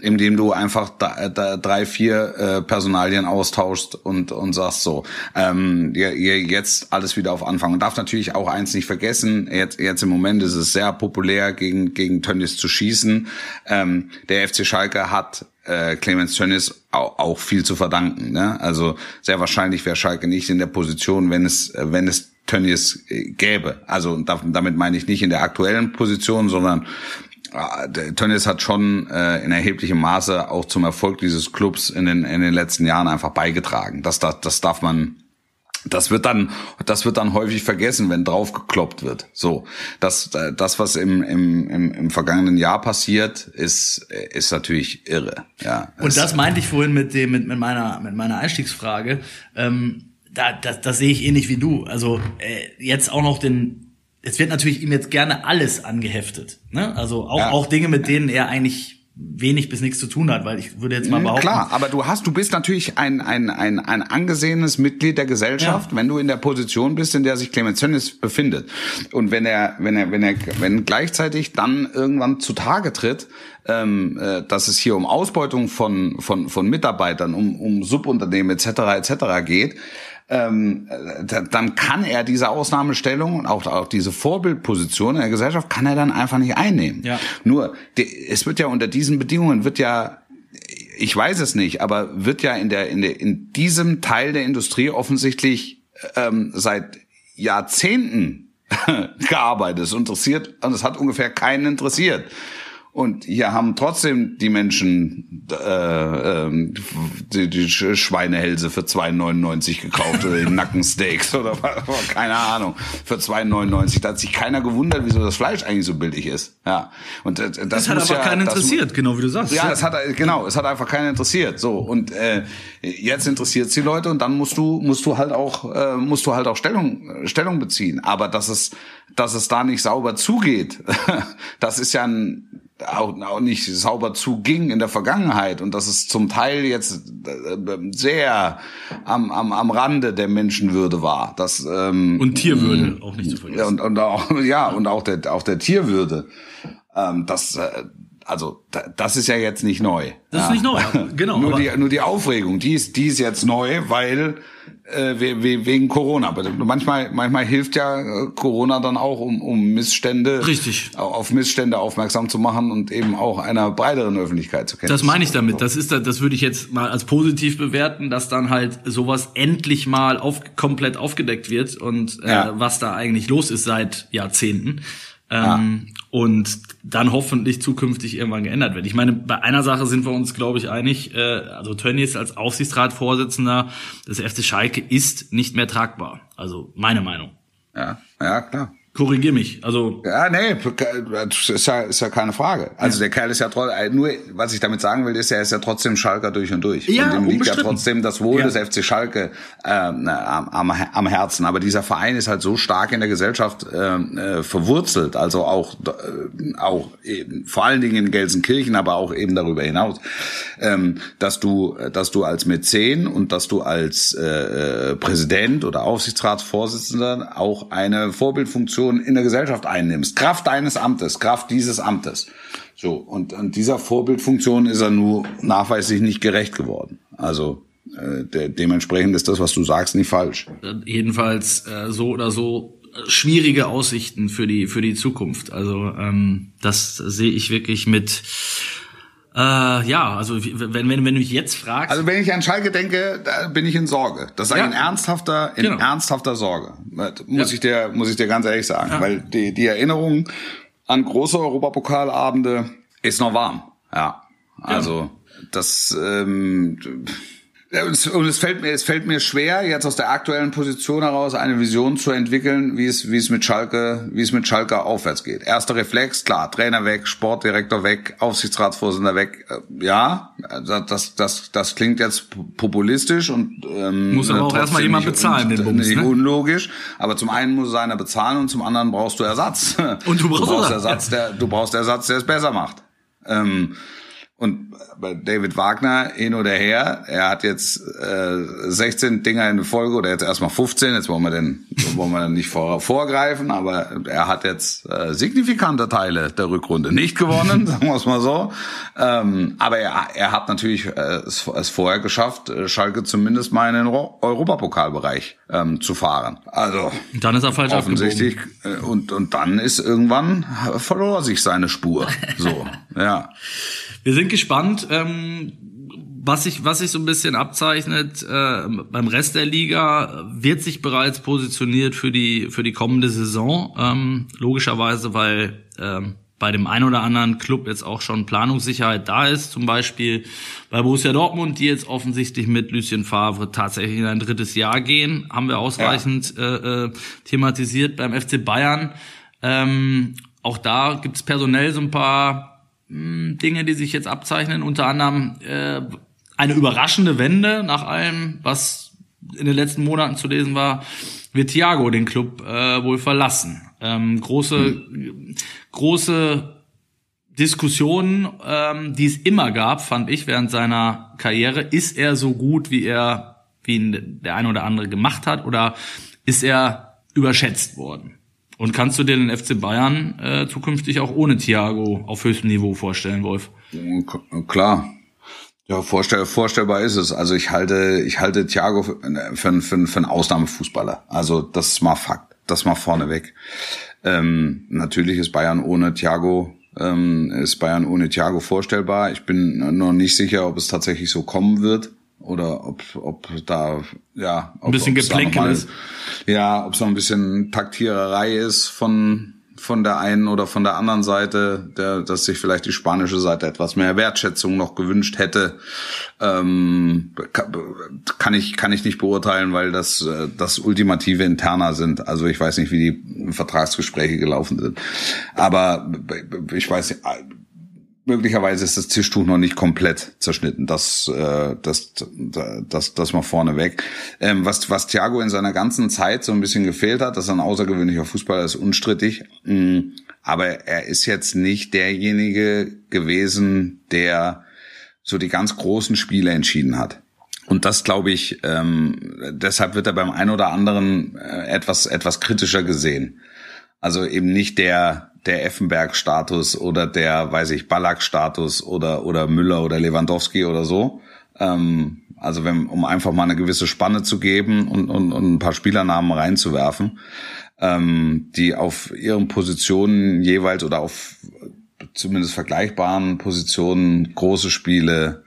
indem du einfach da, da drei vier äh, Personalien austauschst und und sagst so ähm, ihr jetzt alles wieder auf Anfang. Und darf natürlich auch eins nicht vergessen. Jetzt jetzt im Moment ist es sehr populär gegen gegen Tönnies zu schießen. Ähm, der FC Schalke hat äh, Clemens Tönnies auch, auch viel zu verdanken. Ne? Also sehr wahrscheinlich wäre Schalke nicht in der Position, wenn es wenn es Tönnies äh, gäbe. Also damit meine ich nicht in der aktuellen Position, sondern äh, Tönnies hat schon äh, in erheblichem Maße auch zum Erfolg dieses Clubs in den in den letzten Jahren einfach beigetragen. Das das, das darf man das wird dann, das wird dann häufig vergessen, wenn draufgekloppt wird. So, das, das was im, im, im, im vergangenen Jahr passiert, ist, ist natürlich irre. Ja. Und das meinte ich vorhin mit dem, mit, mit meiner, mit meiner Einstiegsfrage. Ähm, da, das, das sehe ich ähnlich wie du. Also äh, jetzt auch noch den, es wird natürlich ihm jetzt gerne alles angeheftet. Ne? Also auch, ja. auch Dinge, mit denen er eigentlich wenig bis nichts zu tun hat, weil ich würde jetzt mal Mhm, behaupten. Klar, aber du hast, du bist natürlich ein, ein, ein, ein angesehenes Mitglied der Gesellschaft, Ja. wenn du in der Position bist, in der sich Clemens Tönnies befindet. Und wenn er, wenn er, wenn er, wenn gleichzeitig dann irgendwann zutage tritt, ähm, äh, dass es hier um Ausbeutung von, von, von Mitarbeitern, um, um Subunternehmen etc. etc. geht, ähm, äh, da- dann kann er diese Ausnahmestellung und auch, auch diese Vorbildposition in der Gesellschaft kann er dann einfach nicht einnehmen. Ja. Nur, es wird ja unter diesen Bedingungen wird ja ich weiß es nicht, aber wird ja in der in der in diesem Teil der Industrie offensichtlich ähm, seit Jahrzehnten gearbeitet. Es interessiert und es hat ungefähr keinen interessiert. Und hier haben trotzdem die Menschen äh, ähm, die, die Sch- Schweinehälse für 2,99 gekauft oder die Nackensteaks oder was- keine Ahnung für 2,99. Da hat sich keiner gewundert, wieso das Fleisch eigentlich so billig ist. Ja. Und äh, das, Das hat aber ja, keinen das interessiert, genau wie du sagst. ja, es hat genau, es hat einfach keinen interessiert. So und äh, jetzt interessiert die Leute und dann musst du musst du halt auch äh, musst du halt auch Stellung äh, Stellung beziehen. Aber dass es dass es da nicht sauber zugeht, das ist ja ein, auch, auch nicht sauber zuging in der Vergangenheit und dass es zum Teil jetzt äh, sehr am, am, am Rande der Menschenwürde war. Das ähm, Und Tierwürde auch nicht zu vergessen. ja, und, und auch, ja, und auch der, auch der Tierwürde. Ähm, das, äh, also, da, das ist ja jetzt nicht neu. Das ist ja. nicht neu, genau, nur, die, nur die Aufregung, die ist, die ist jetzt neu, weil äh, we- we- wegen Corona. Manchmal, manchmal hilft ja äh, Corona dann auch, um, um Missstände, Richtig. auf Missstände aufmerksam zu machen und eben auch einer breiteren Öffentlichkeit zu kennen. Das meine ich damit. Das ist, da- das würde ich jetzt mal als positiv bewerten, dass dann halt sowas endlich mal auf, komplett aufgedeckt wird und äh, Ja. was da eigentlich los ist seit Jahrzehnten. Ähm, Und dann hoffentlich zukünftig irgendwann geändert wird. Ich meine, bei einer Sache sind wir uns, glaube ich, einig. Äh, also Tönnies als Aufsichtsratsvorsitzender des FC Schalke ist nicht mehr tragbar. Also meine Meinung. Ja, ja, klar. Korrigier mich. Also Ja, nee, das ist ja, ist ja keine Frage. Also der Kerl ist ja trotzdem, nur was ich damit sagen will, ist, er ist ja trotzdem Schalker durch und durch. Ja, und dem liegt ja trotzdem das Wohl Ja. des FC Schalke ähm, am, am, am Herzen. Aber dieser Verein ist halt so stark in der Gesellschaft ähm, äh, verwurzelt, also auch, äh, auch eben, vor allen Dingen in Gelsenkirchen, aber auch eben darüber hinaus, ähm, dass du, dass du als Mäzen und dass du als äh, äh, Präsident oder Aufsichtsratsvorsitzender auch eine Vorbildfunktion in der Gesellschaft einnimmst. Kraft deines Amtes, Kraft dieses Amtes. So, und, und dieser Vorbildfunktion ist er nur nachweislich nicht gerecht geworden. Also äh, de dementsprechend ist das, was du sagst, nicht falsch. jedenfalls äh, so oder so äh, schwierige Aussichten für die für die Zukunft. Also ähm, das sehe ich wirklich mit äh, ja, also wenn wenn wenn du mich jetzt fragst, Also wenn ich an Schalke denke, da bin ich in Sorge. Das ich Ja. in ernsthafter, in Genau. ernsthafter Sorge. Muss Ja. ich dir, muss ich dir ganz ehrlich sagen, Ja. weil die, die Erinnerung an große Europapokalabende ist noch warm. Ja, also das. Ähm, und es- fällt mir, es fällt mir schwer, jetzt aus der aktuellen Position heraus eine Vision zu entwickeln, wie es, wie es mit Schalke, wie es mit Schalke aufwärts geht. Erster Reflex, klar, Trainer weg, Sportdirektor weg, Aufsichtsratsvorsitzender weg. Äh, Ja, das, das, das klingt jetzt populistisch und ähm, Muss aber auch erstmal jemand bezahlen, den Bums, nicht ne? unlogisch. Aber zum einen muss einer bezahlen und zum anderen brauchst du Ersatz. Und du brauchst Ersatz, Ersatz, der, du brauchst Ersatz, der es besser macht. Ähm, und bei David Wagner hin oder her, er hat jetzt äh, 16 Dinger in Folge oder jetzt erstmal 15, jetzt wollen wir den wollen wir nicht vor, vorgreifen, aber er hat jetzt äh, signifikante Teile der Rückrunde nicht gewonnen, sagen wir es mal so. Ähm, aber er, er hat natürlich äh, es, es vorher geschafft, äh, Schalke zumindest mal in den Ro- Europapokalbereich ähm, zu fahren. Also dann ist er falsch offensichtlich äh, und und dann ist irgendwann äh, verlor sich seine Spur. So, ja. Wir sind gespannt, ähm, was sich was sich so ein bisschen abzeichnet äh, beim Rest der Liga. Wird sich bereits positioniert für die für die kommende Saison? Ähm, logischerweise, weil ähm, bei dem einen oder anderen Club jetzt auch schon Planungssicherheit da ist, zum Beispiel bei Borussia Dortmund, die jetzt offensichtlich mit Lucien Favre tatsächlich in ein drittes Jahr gehen, haben wir ausreichend äh, äh, thematisiert. Beim FC Bayern. Ähm, auch da gibt's personell so ein paar Dinge, die sich jetzt abzeichnen, unter anderem äh, eine überraschende Wende nach allem, was in den letzten Monaten zu lesen war, wird Thiago den Club äh, wohl verlassen. Ähm, große, große Diskussionen, ähm, die es immer gab, fand ich während seiner Karriere. Ist er so gut, wie er, wie ihn der eine oder andere gemacht hat, oder ist er überschätzt worden? Und kannst du dir den FC Bayern äh, zukünftig auch ohne Thiago auf höchstem Niveau vorstellen, Wolf? Klar. Ja, vorstell, vorstellbar ist es. Also ich halte, ich halte Thiago für, für, für, für einen Ausnahmefußballer. Also das ist mal Fakt. Das mal vorneweg. Ähm, natürlich ist Bayern ohne Thiago ähm, ist Bayern ohne Thiago vorstellbar. Ich bin noch nicht sicher, ob es tatsächlich so kommen wird oder ob, ob da ja ob, ein bisschen Geplänkel ist. Ja, ob es noch ein bisschen Taktiererei ist von von der einen oder von der anderen Seite, der, dass sich vielleicht die spanische Seite etwas mehr Wertschätzung noch gewünscht hätte, ähm, kann ich kann ich nicht beurteilen, weil das äh, das ultimative Interna sind. Also ich weiß nicht, wie die Vertragsgespräche gelaufen sind, aber ich weiß möglicherweise ist das Tischtuch noch nicht komplett zerschnitten. Das, äh, das, das, das mal vorneweg. Ähm, was, was Thiago in seiner ganzen Zeit so ein bisschen gefehlt hat, dass er ein außergewöhnlicher Fußballer ist, unstrittig. Mm, aber er ist jetzt nicht derjenige gewesen, der so die ganz großen Spiele entschieden hat. Und das glaube ich, ähm, deshalb wird er beim einen oder anderen äh, etwas, etwas kritischer gesehen. Also eben nicht der, der Effenberg-Status oder der, weiß ich, Ballack-Status oder, oder Müller oder Lewandowski oder so. Ähm, also wenn, um einfach mal eine gewisse Spanne zu geben und, und, und ein paar Spielernamen reinzuwerfen, ähm, die auf ihren Positionen jeweils oder auf zumindest vergleichbaren Positionen große Spiele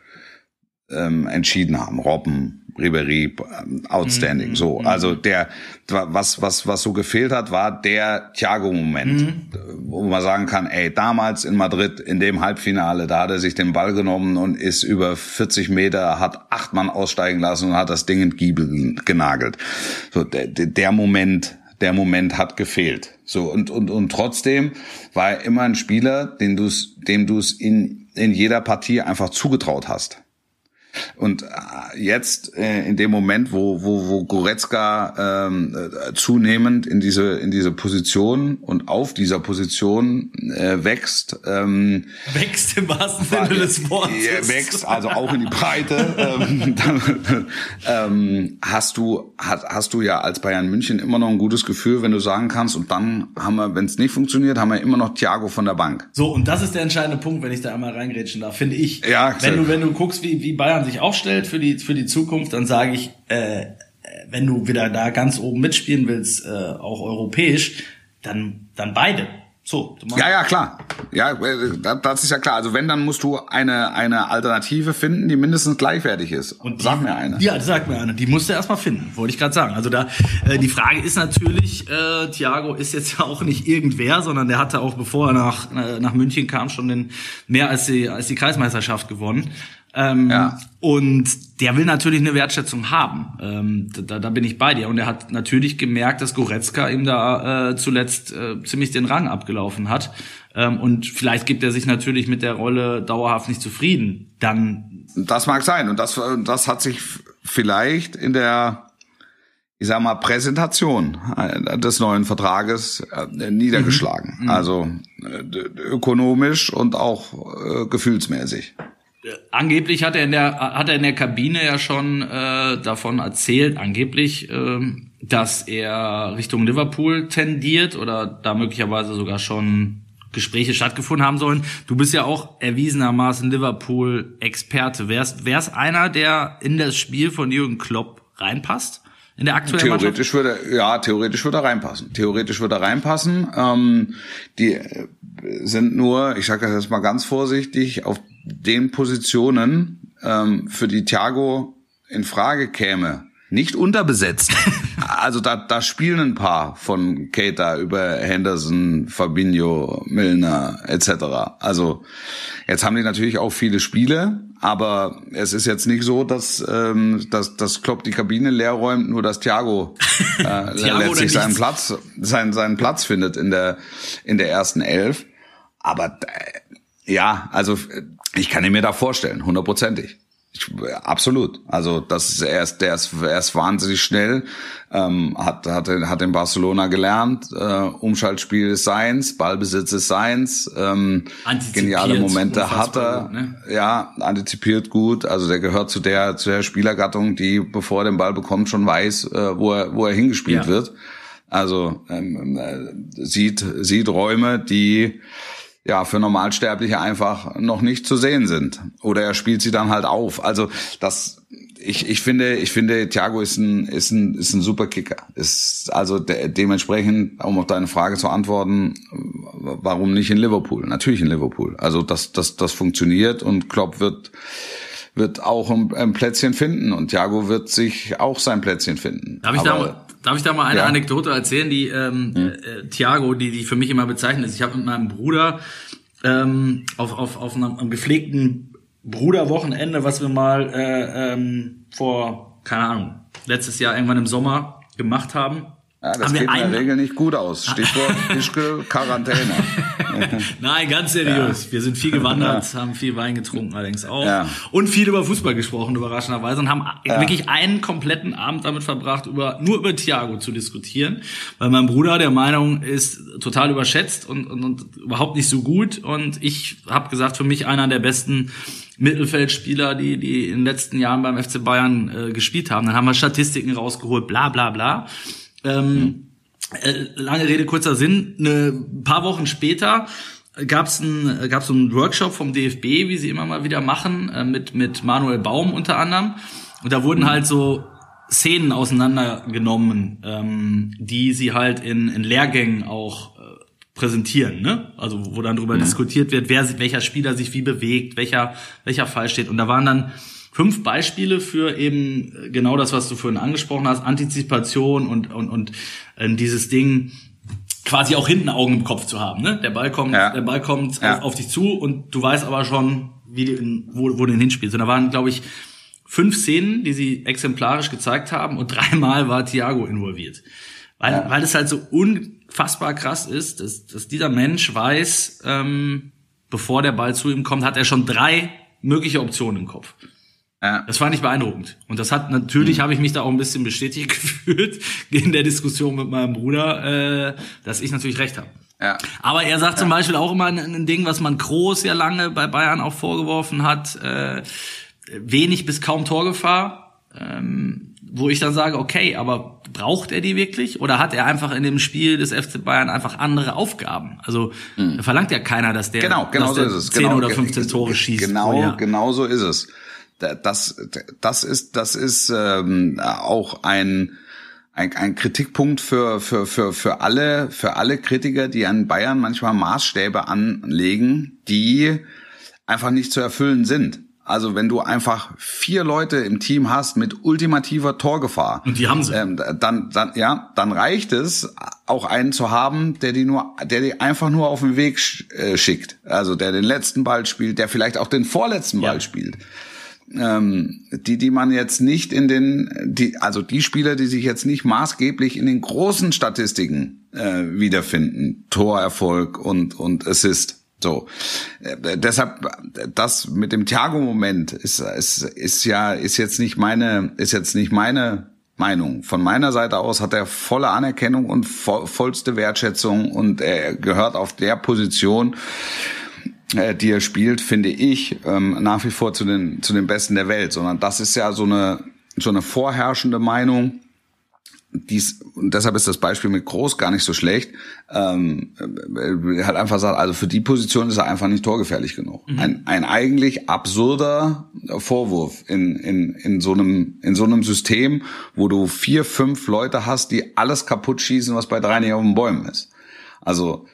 ähm, entschieden haben. Robben, Ribery, ähm, outstanding. Mhm. So, also der, was, was, was so gefehlt hat, war der Thiago-Moment, mhm. wo man sagen kann, ey, damals in Madrid, in dem Halbfinale, da hat er sich den Ball genommen und ist über 40 Meter, hat acht Mann aussteigen lassen und hat das Ding in Giebel genagelt. So, der, der Moment, der Moment hat gefehlt. So, und, und, und trotzdem war er immer ein Spieler, den du's, dem du es in, in jeder Partie einfach zugetraut hast. Und äh, jetzt äh, in dem Moment, wo wo wo Goretzka ähm, äh, zunehmend in diese in diese Position und auf dieser Position äh, wächst, ähm, wächst im wahrsten Sinne des Wortes, wächst also auch in die Breite, ähm, dann, ähm, hast du hast, hast du ja als Bayern München immer noch ein gutes Gefühl, wenn du sagen kannst und dann haben wir, wenn es nicht funktioniert, haben wir immer noch Thiago von der Bank. So und das ist der entscheidende Punkt, wenn ich da einmal reingrätschen darf, finde ich. Ja, wenn du wenn du guckst, wie wie Bayern Bayern sich aufstellt für die, für die Zukunft, dann sage ich, äh, wenn du wieder da ganz oben mitspielen willst, äh, auch europäisch, dann, dann beide. So, ja, ja, klar. Ja, äh, das ist ja klar. Also wenn, dann musst du eine, eine Alternative finden, die mindestens gleichwertig ist. Und die, sag mir eine. Ja, sag mir eine. Die musst du erstmal finden, wollte ich gerade sagen. Also da, äh, die Frage ist natürlich, äh, Thiago ist jetzt ja auch nicht irgendwer, sondern der hatte auch, bevor er nach, äh, nach München kam, schon den, mehr als die, als die Kreismeisterschaft gewonnen. Ähm, ja. Und der will natürlich eine Wertschätzung haben. Ähm, da, da bin ich bei dir. Und er hat natürlich gemerkt, dass Goretzka ihm da äh, zuletzt äh, ziemlich den Rang abgelaufen hat. Ähm, und vielleicht gibt er sich natürlich mit der Rolle dauerhaft nicht zufrieden. Dann. Das mag sein. Und das, das hat sich vielleicht in der ich sag mal, Präsentation äh, des neuen Vertrages äh, niedergeschlagen. Mhm. Also äh, ökonomisch und auch äh, gefühlsmäßig angeblich hat er in der hat er in der Kabine ja schon äh, davon erzählt, angeblich, äh, dass er Richtung Liverpool tendiert oder da möglicherweise sogar schon Gespräche stattgefunden haben sollen. Du bist ja auch erwiesenermaßen Liverpool-Experte. Wärst wär's einer, der in das Spiel von Jürgen Klopp reinpasst? In der aktuellen Theoretisch würde ja theoretisch würde er reinpassen. Theoretisch würde er reinpassen. Ähm, die sind nur, ich sage das jetzt mal ganz vorsichtig, auf den Positionen, ähm, für die Thiago in Frage käme, nicht unterbesetzt. also da, da spielen ein paar von Keita über Henderson, Fabinho, Milner etc. Also jetzt haben die natürlich auch viele Spiele, aber es ist jetzt nicht so, dass, ähm, dass, dass Klopp die Kabine leer räumt, nur dass Thiago, äh, Thiago letztlich seinen Platz, seinen, seinen Platz findet in der, in der ersten Elf. Aber äh, ja, also ich kann ihn mir da vorstellen, hundertprozentig. Ich, absolut. Also das ist er ist der ist, er ist wahnsinnig schnell. Ähm, hat hat hat in Barcelona gelernt. Äh, Umschaltspiel ist seins, Ballbesitz ist seins. Ähm, geniale Momente hat er. Gut, ne? Ja, antizipiert gut. Also der gehört zu der zu der Spielergattung, die bevor er den Ball bekommt schon weiß, äh, wo er wo er hingespielt ja. wird. Also ähm, äh, sieht sieht Räume, die ja, für Normalsterbliche einfach noch nicht zu sehen sind. Oder er spielt sie dann halt auf. Also das, ich, ich finde, ich finde, Thiago ist ein, ist ein, ist ein super Kicker. Ist also de dementsprechend, um auf deine Frage zu antworten, warum nicht in Liverpool? Natürlich in Liverpool. Also das, das, das funktioniert und Klopp wird, wird auch ein, ein Plätzchen finden und Thiago wird sich auch sein Plätzchen finden. Darf ich Aber, da Darf ich da mal eine ja. Anekdote erzählen, die ähm, hm. äh, Thiago, die, die für mich immer bezeichnet ist? Ich habe mit meinem Bruder ähm, auf, auf, auf einem, einem gepflegten Bruderwochenende, was wir mal äh, ähm, vor, keine Ahnung, letztes Jahr irgendwann im Sommer gemacht haben, ja, das geht in der Regel nicht gut aus. Stichwort Fischke, Quarantäne. Nein, ganz seriös. Ja. Wir sind viel gewandert, ja. haben viel Wein getrunken allerdings auch. Ja. Und viel über Fußball gesprochen, überraschenderweise. Und haben wirklich einen kompletten Abend damit verbracht, über, nur über Thiago zu diskutieren. Weil mein Bruder der Meinung ist, total überschätzt und, und, und überhaupt nicht so gut. Und ich habe gesagt, für mich einer der besten Mittelfeldspieler, die, die in den letzten Jahren beim FC Bayern äh, gespielt haben. Dann haben wir Statistiken rausgeholt, bla bla bla. Ähm, äh, lange Rede, kurzer Sinn. Ne, ein paar Wochen später gab's ein gab's so einen Workshop vom DFB, wie sie immer mal wieder machen, äh, mit mit Manuel Baum unter anderem. Und da wurden halt so Szenen auseinandergenommen, ähm, die sie halt in, in Lehrgängen auch äh, präsentieren, ne? Also wo dann drüber ja. diskutiert wird, wer welcher Spieler sich wie bewegt, welcher welcher Fall steht. Und da waren dann fünf Beispiele für eben genau das, was du vorhin angesprochen hast, Antizipation und, und, und äh, dieses Ding, quasi auch hinten Augen im Kopf zu haben. Ne? Der Ball kommt, ja. der Ball kommt ja. auf, auf, dich zu und du weißt aber schon, wie du, wo, wo du ihn hinspielst. Und da waren, glaube ich, fünf Szenen, die sie exemplarisch gezeigt haben und dreimal war Thiago involviert. Weil, ja. weil es halt so unfassbar krass ist, dass, dass dieser Mensch weiß, ähm, bevor der Ball zu ihm kommt, hat er schon drei mögliche Optionen im Kopf. Ja. Das fand ich beeindruckend. Und das hat natürlich mhm. habe ich mich da auch ein bisschen bestätigt gefühlt in der Diskussion mit meinem Bruder, äh, dass ich natürlich recht habe. Ja. Aber er sagt ja. zum Beispiel auch immer ein, ein, Ding, was man Groß ja lange bei Bayern auch vorgeworfen hat, äh, wenig bis kaum Torgefahr. Ähm, wo ich dann sage, okay, aber braucht er die wirklich? Oder hat er einfach in dem Spiel des FC Bayern einfach andere Aufgaben? Also mhm. verlangt ja keiner, dass der, genau, genau so ist es. 10 genau, oder 15 Tore schießt. Genau, genau so ist es das, das ist, das ist ähm, auch ein, ein, ein Kritikpunkt für, für, für, für alle, für alle Kritiker, die an Bayern manchmal Maßstäbe anlegen, die einfach nicht zu erfüllen sind. Also wenn du einfach vier Leute im Team hast mit ultimativer Torgefahr, und die haben sie, ähm, dann, dann ja, dann reicht es auch einen zu haben, der die nur, der die einfach nur auf den Weg äh, schickt. Also der den letzten Ball spielt, der vielleicht auch den vorletzten Ball ja. spielt ähm, die, die man jetzt nicht in den, die, also die Spieler, die sich jetzt nicht maßgeblich in den großen Statistiken äh, wiederfinden, Torerfolg und und Assist. So, äh, deshalb das mit dem Thiago-Moment ist, ist ist ja ist jetzt nicht meine ist jetzt nicht meine Meinung. Von meiner Seite aus hat er volle Anerkennung und vollste Wertschätzung und er gehört auf der Position die er spielt, finde ich ähm, nach wie vor zu den zu den Besten der Welt, sondern das ist ja so eine so eine vorherrschende Meinung. Dies, und deshalb ist das Beispiel mit Groß gar nicht so schlecht. Ähm, äh, hat einfach sagt, also für die Position ist er einfach nicht torgefährlich genug. Mhm. Ein, ein eigentlich absurder Vorwurf in, in, in, so einem, in so einem System, wo du vier, fünf Leute hast, die alles kaputt schießen, was bei drei nicht auf den Bäumen ist. Also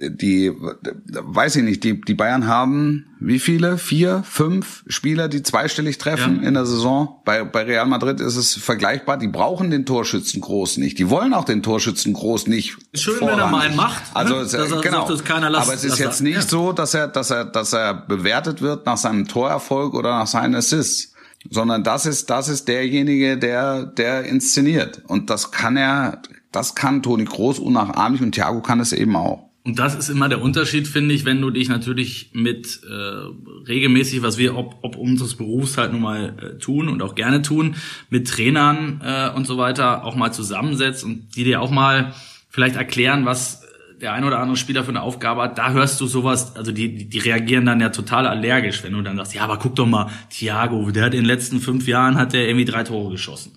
die, weiß ich nicht, die, die Bayern haben wie viele? Vier, fünf Spieler, die zweistellig treffen ja. in der Saison. Bei, bei Real Madrid ist es vergleichbar. Die brauchen den Torschützen groß nicht. Die wollen auch den Torschützen groß nicht. Schön, vorrangig. wenn er mal einen macht. Ne? Also es, dass genau. Sagt, lass, Aber es ist jetzt nicht ja. so, dass er, dass er, dass er bewertet wird nach seinem Torerfolg oder nach seinen Assists sondern das ist das ist derjenige, der der inszeniert und das kann er, das kann Toni Groß unnachahmlich und Thiago kann es eben auch. Und das ist immer der Unterschied, finde ich, wenn du dich natürlich mit äh, regelmäßig, was wir ob, ob unseres Berufs halt nun mal äh, tun und auch gerne tun, mit Trainern äh, und so weiter auch mal zusammensetzt und die dir auch mal vielleicht erklären, was der ein oder andere Spieler für eine Aufgabe hat, da hörst du sowas, also die, die reagieren dann ja total allergisch, wenn du dann sagst, ja, aber guck doch mal, Thiago, der hat in den letzten fünf Jahren hat der irgendwie drei Tore geschossen.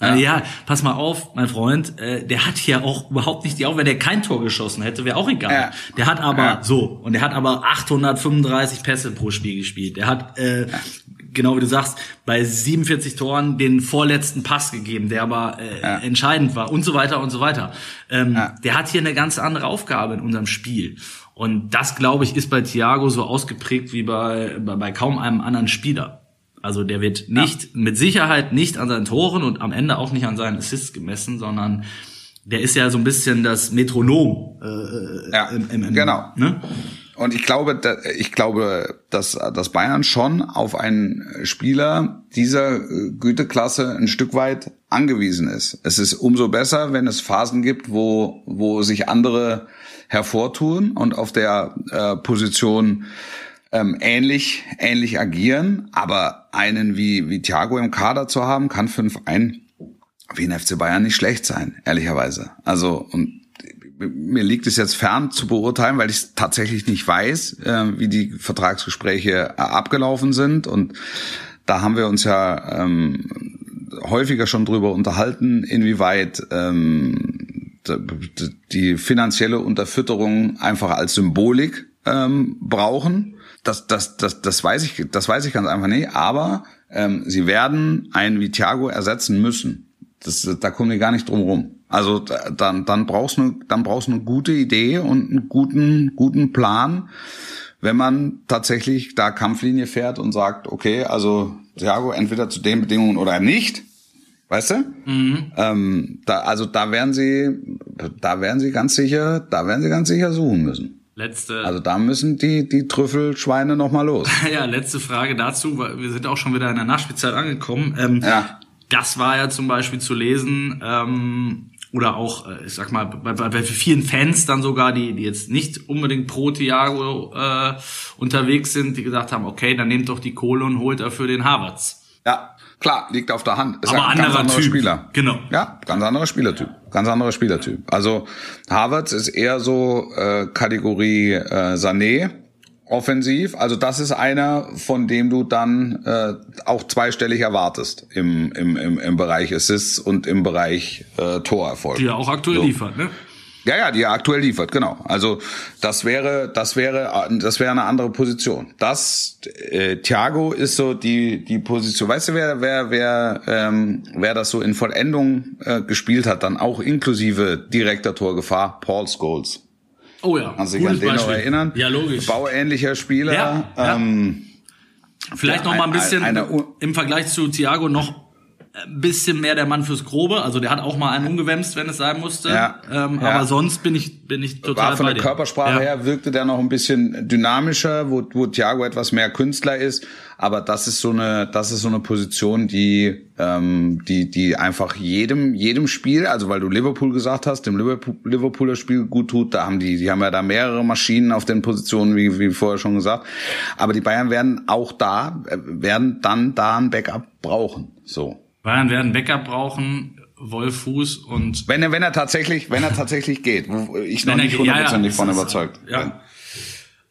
Ja. ja, pass mal auf, mein Freund, äh, der hat ja auch überhaupt nicht die Augen, wenn der kein Tor geschossen hätte, wäre auch egal. Ja. Der hat aber ja. so und der hat aber 835 Pässe pro Spiel gespielt. Der hat äh, genau wie du sagst, bei 47 Toren den vorletzten Pass gegeben, der aber äh, entscheidend war und so weiter und so weiter. Ähm. Der hat hier eine ganz andere Aufgabe in unserem Spiel. Und das, glaube ich, ist bei Thiago so ausgeprägt wie bei, bei, bei kaum einem anderen Spieler. Also der wird nicht, ja. mit Sicherheit nicht an seinen Toren und am Ende auch nicht an seinen Assists gemessen, sondern der ist ja so ein bisschen das Metronom. Äh, ja, im, im, im, genau. Ne? Und ich glaube, ich glaube, dass, dass Bayern schon auf einen Spieler dieser Güteklasse ein Stück weit angewiesen ist. Es ist umso besser, wenn es Phasen gibt, wo, wo sich andere hervortun und auf der äh, Position ähm, ähnlich, ähnlich agieren. Aber einen wie, wie Thiago im Kader zu haben, kann fünf ein wie ein FC Bayern nicht schlecht sein, ehrlicherweise. Also, und mir liegt es jetzt fern zu beurteilen, weil ich es tatsächlich nicht weiß, äh, wie die Vertragsgespräche äh, abgelaufen sind. Und da haben wir uns ja ähm, häufiger schon drüber unterhalten, inwieweit ähm, die finanzielle Unterfütterung einfach als Symbolik ähm, brauchen das, das, das, das weiß ich, das weiß ich ganz einfach nicht. Aber ähm, sie werden einen wie Thiago ersetzen müssen. Das, da kommen die gar nicht drum rum. Also dann, dann brauchst du, dann brauchst du eine gute Idee und einen guten, guten Plan, wenn man tatsächlich da Kampflinie fährt und sagt, okay, also Thiago entweder zu den Bedingungen oder nicht. Weißt du? Mhm. Ähm, da, also da werden sie, da werden sie ganz sicher, da werden sie ganz sicher suchen müssen. Letzte. Also da müssen die, die Trüffelschweine nochmal los. ja, letzte Frage dazu, weil wir sind auch schon wieder in der Nachspielzeit angekommen. Ähm, ja. Das war ja zum Beispiel zu lesen, ähm, oder auch, äh, ich sag mal, bei, bei vielen Fans dann sogar, die, die jetzt nicht unbedingt pro Thiago äh, unterwegs sind, die gesagt haben, okay, dann nehmt doch die Kohle und holt dafür den Harvards. Ja, Klar, liegt auf der Hand. Ist Aber ein anderer, anderer typ. Spieler. Genau. Ja, ganz anderer Spielertyp. Ganz anderer Spielertyp. Also Harvards ist eher so äh, Kategorie äh, Sané offensiv. Also das ist einer, von dem du dann äh, auch zweistellig erwartest im, im, im, im Bereich Assists und im Bereich äh, Torerfolg. Die er auch aktuell so. liefert, ne? Ja, ja, die er aktuell liefert, genau. Also das wäre, das wäre, das wäre eine andere Position. Das äh, Thiago ist so die die Position. Weißt du, wer wer wer ähm, wer das so in Vollendung äh, gespielt hat, dann auch inklusive direkter Torgefahr, Paul Scholes. Oh ja. Kannst du dich an den noch erinnern? Ja, logisch. Bauähnlicher Spieler. Ja, ja. Ähm, Vielleicht noch mal ein bisschen eine, eine, im Vergleich zu Thiago noch ein bisschen mehr der Mann fürs Grobe. Also der hat auch mal einen umgewämst, wenn es sein musste. Ja, ähm, ja. Aber sonst bin ich bin ich total War von der dir. Körpersprache ja. her wirkte der noch ein bisschen dynamischer, wo, wo Thiago etwas mehr Künstler ist. Aber das ist so eine das ist so eine Position, die ähm, die die einfach jedem jedem Spiel, also weil du Liverpool gesagt hast, dem Liverpool, Liverpooler Spiel gut tut. Da haben die die haben ja da mehrere Maschinen auf den Positionen, wie wie vorher schon gesagt. Aber die Bayern werden auch da äh, werden dann da ein Backup brauchen. So. Bayern werden Backup brauchen, Wolf Fuß und. Wenn er, wenn er tatsächlich, wenn er tatsächlich geht, ich noch nicht hundertprozentig ja, ja, von überzeugt ja.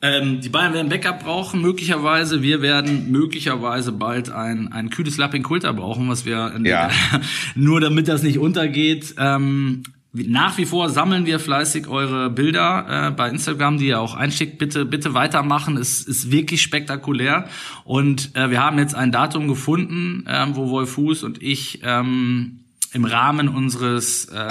Ähm, die Bayern werden Backup brauchen, möglicherweise. Wir werden möglicherweise bald ein, ein kühles Lapping Kulter brauchen, was wir ja. nur damit das nicht untergeht. Ähm, nach wie vor sammeln wir fleißig eure Bilder äh, bei Instagram, die ihr auch einschickt. Bitte, bitte weitermachen. Es ist wirklich spektakulär. Und äh, wir haben jetzt ein Datum gefunden, äh, wo Wolf Fuß und ich ähm, im Rahmen unseres äh,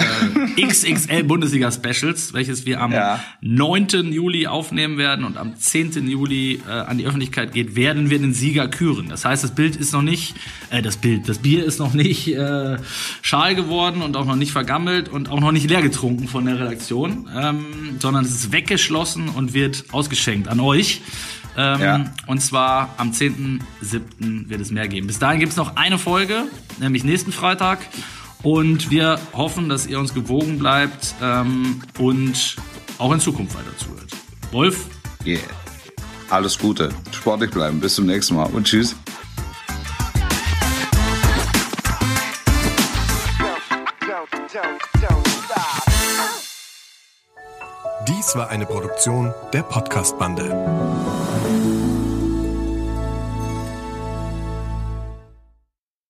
XXL Bundesliga Specials, welches wir am ja. 9. Juli aufnehmen werden und am 10. Juli äh, an die Öffentlichkeit geht, werden wir den Sieger küren. Das heißt, das Bild ist noch nicht, äh, das Bild, das Bier ist noch nicht äh, schal geworden und auch noch nicht vergammelt und auch noch nicht leer getrunken von der Redaktion, ähm, sondern es ist weggeschlossen und wird ausgeschenkt an euch. Ähm, ja. Und zwar am 10.7. wird es mehr geben. Bis dahin gibt es noch eine Folge, nämlich nächsten Freitag. Und wir hoffen, dass ihr uns gewogen bleibt ähm, und auch in Zukunft weiter zuhört. Wolf? Yeah. Alles Gute. Sportlich bleiben. Bis zum nächsten Mal und tschüss. Dies war eine Produktion der Podcast-Bande.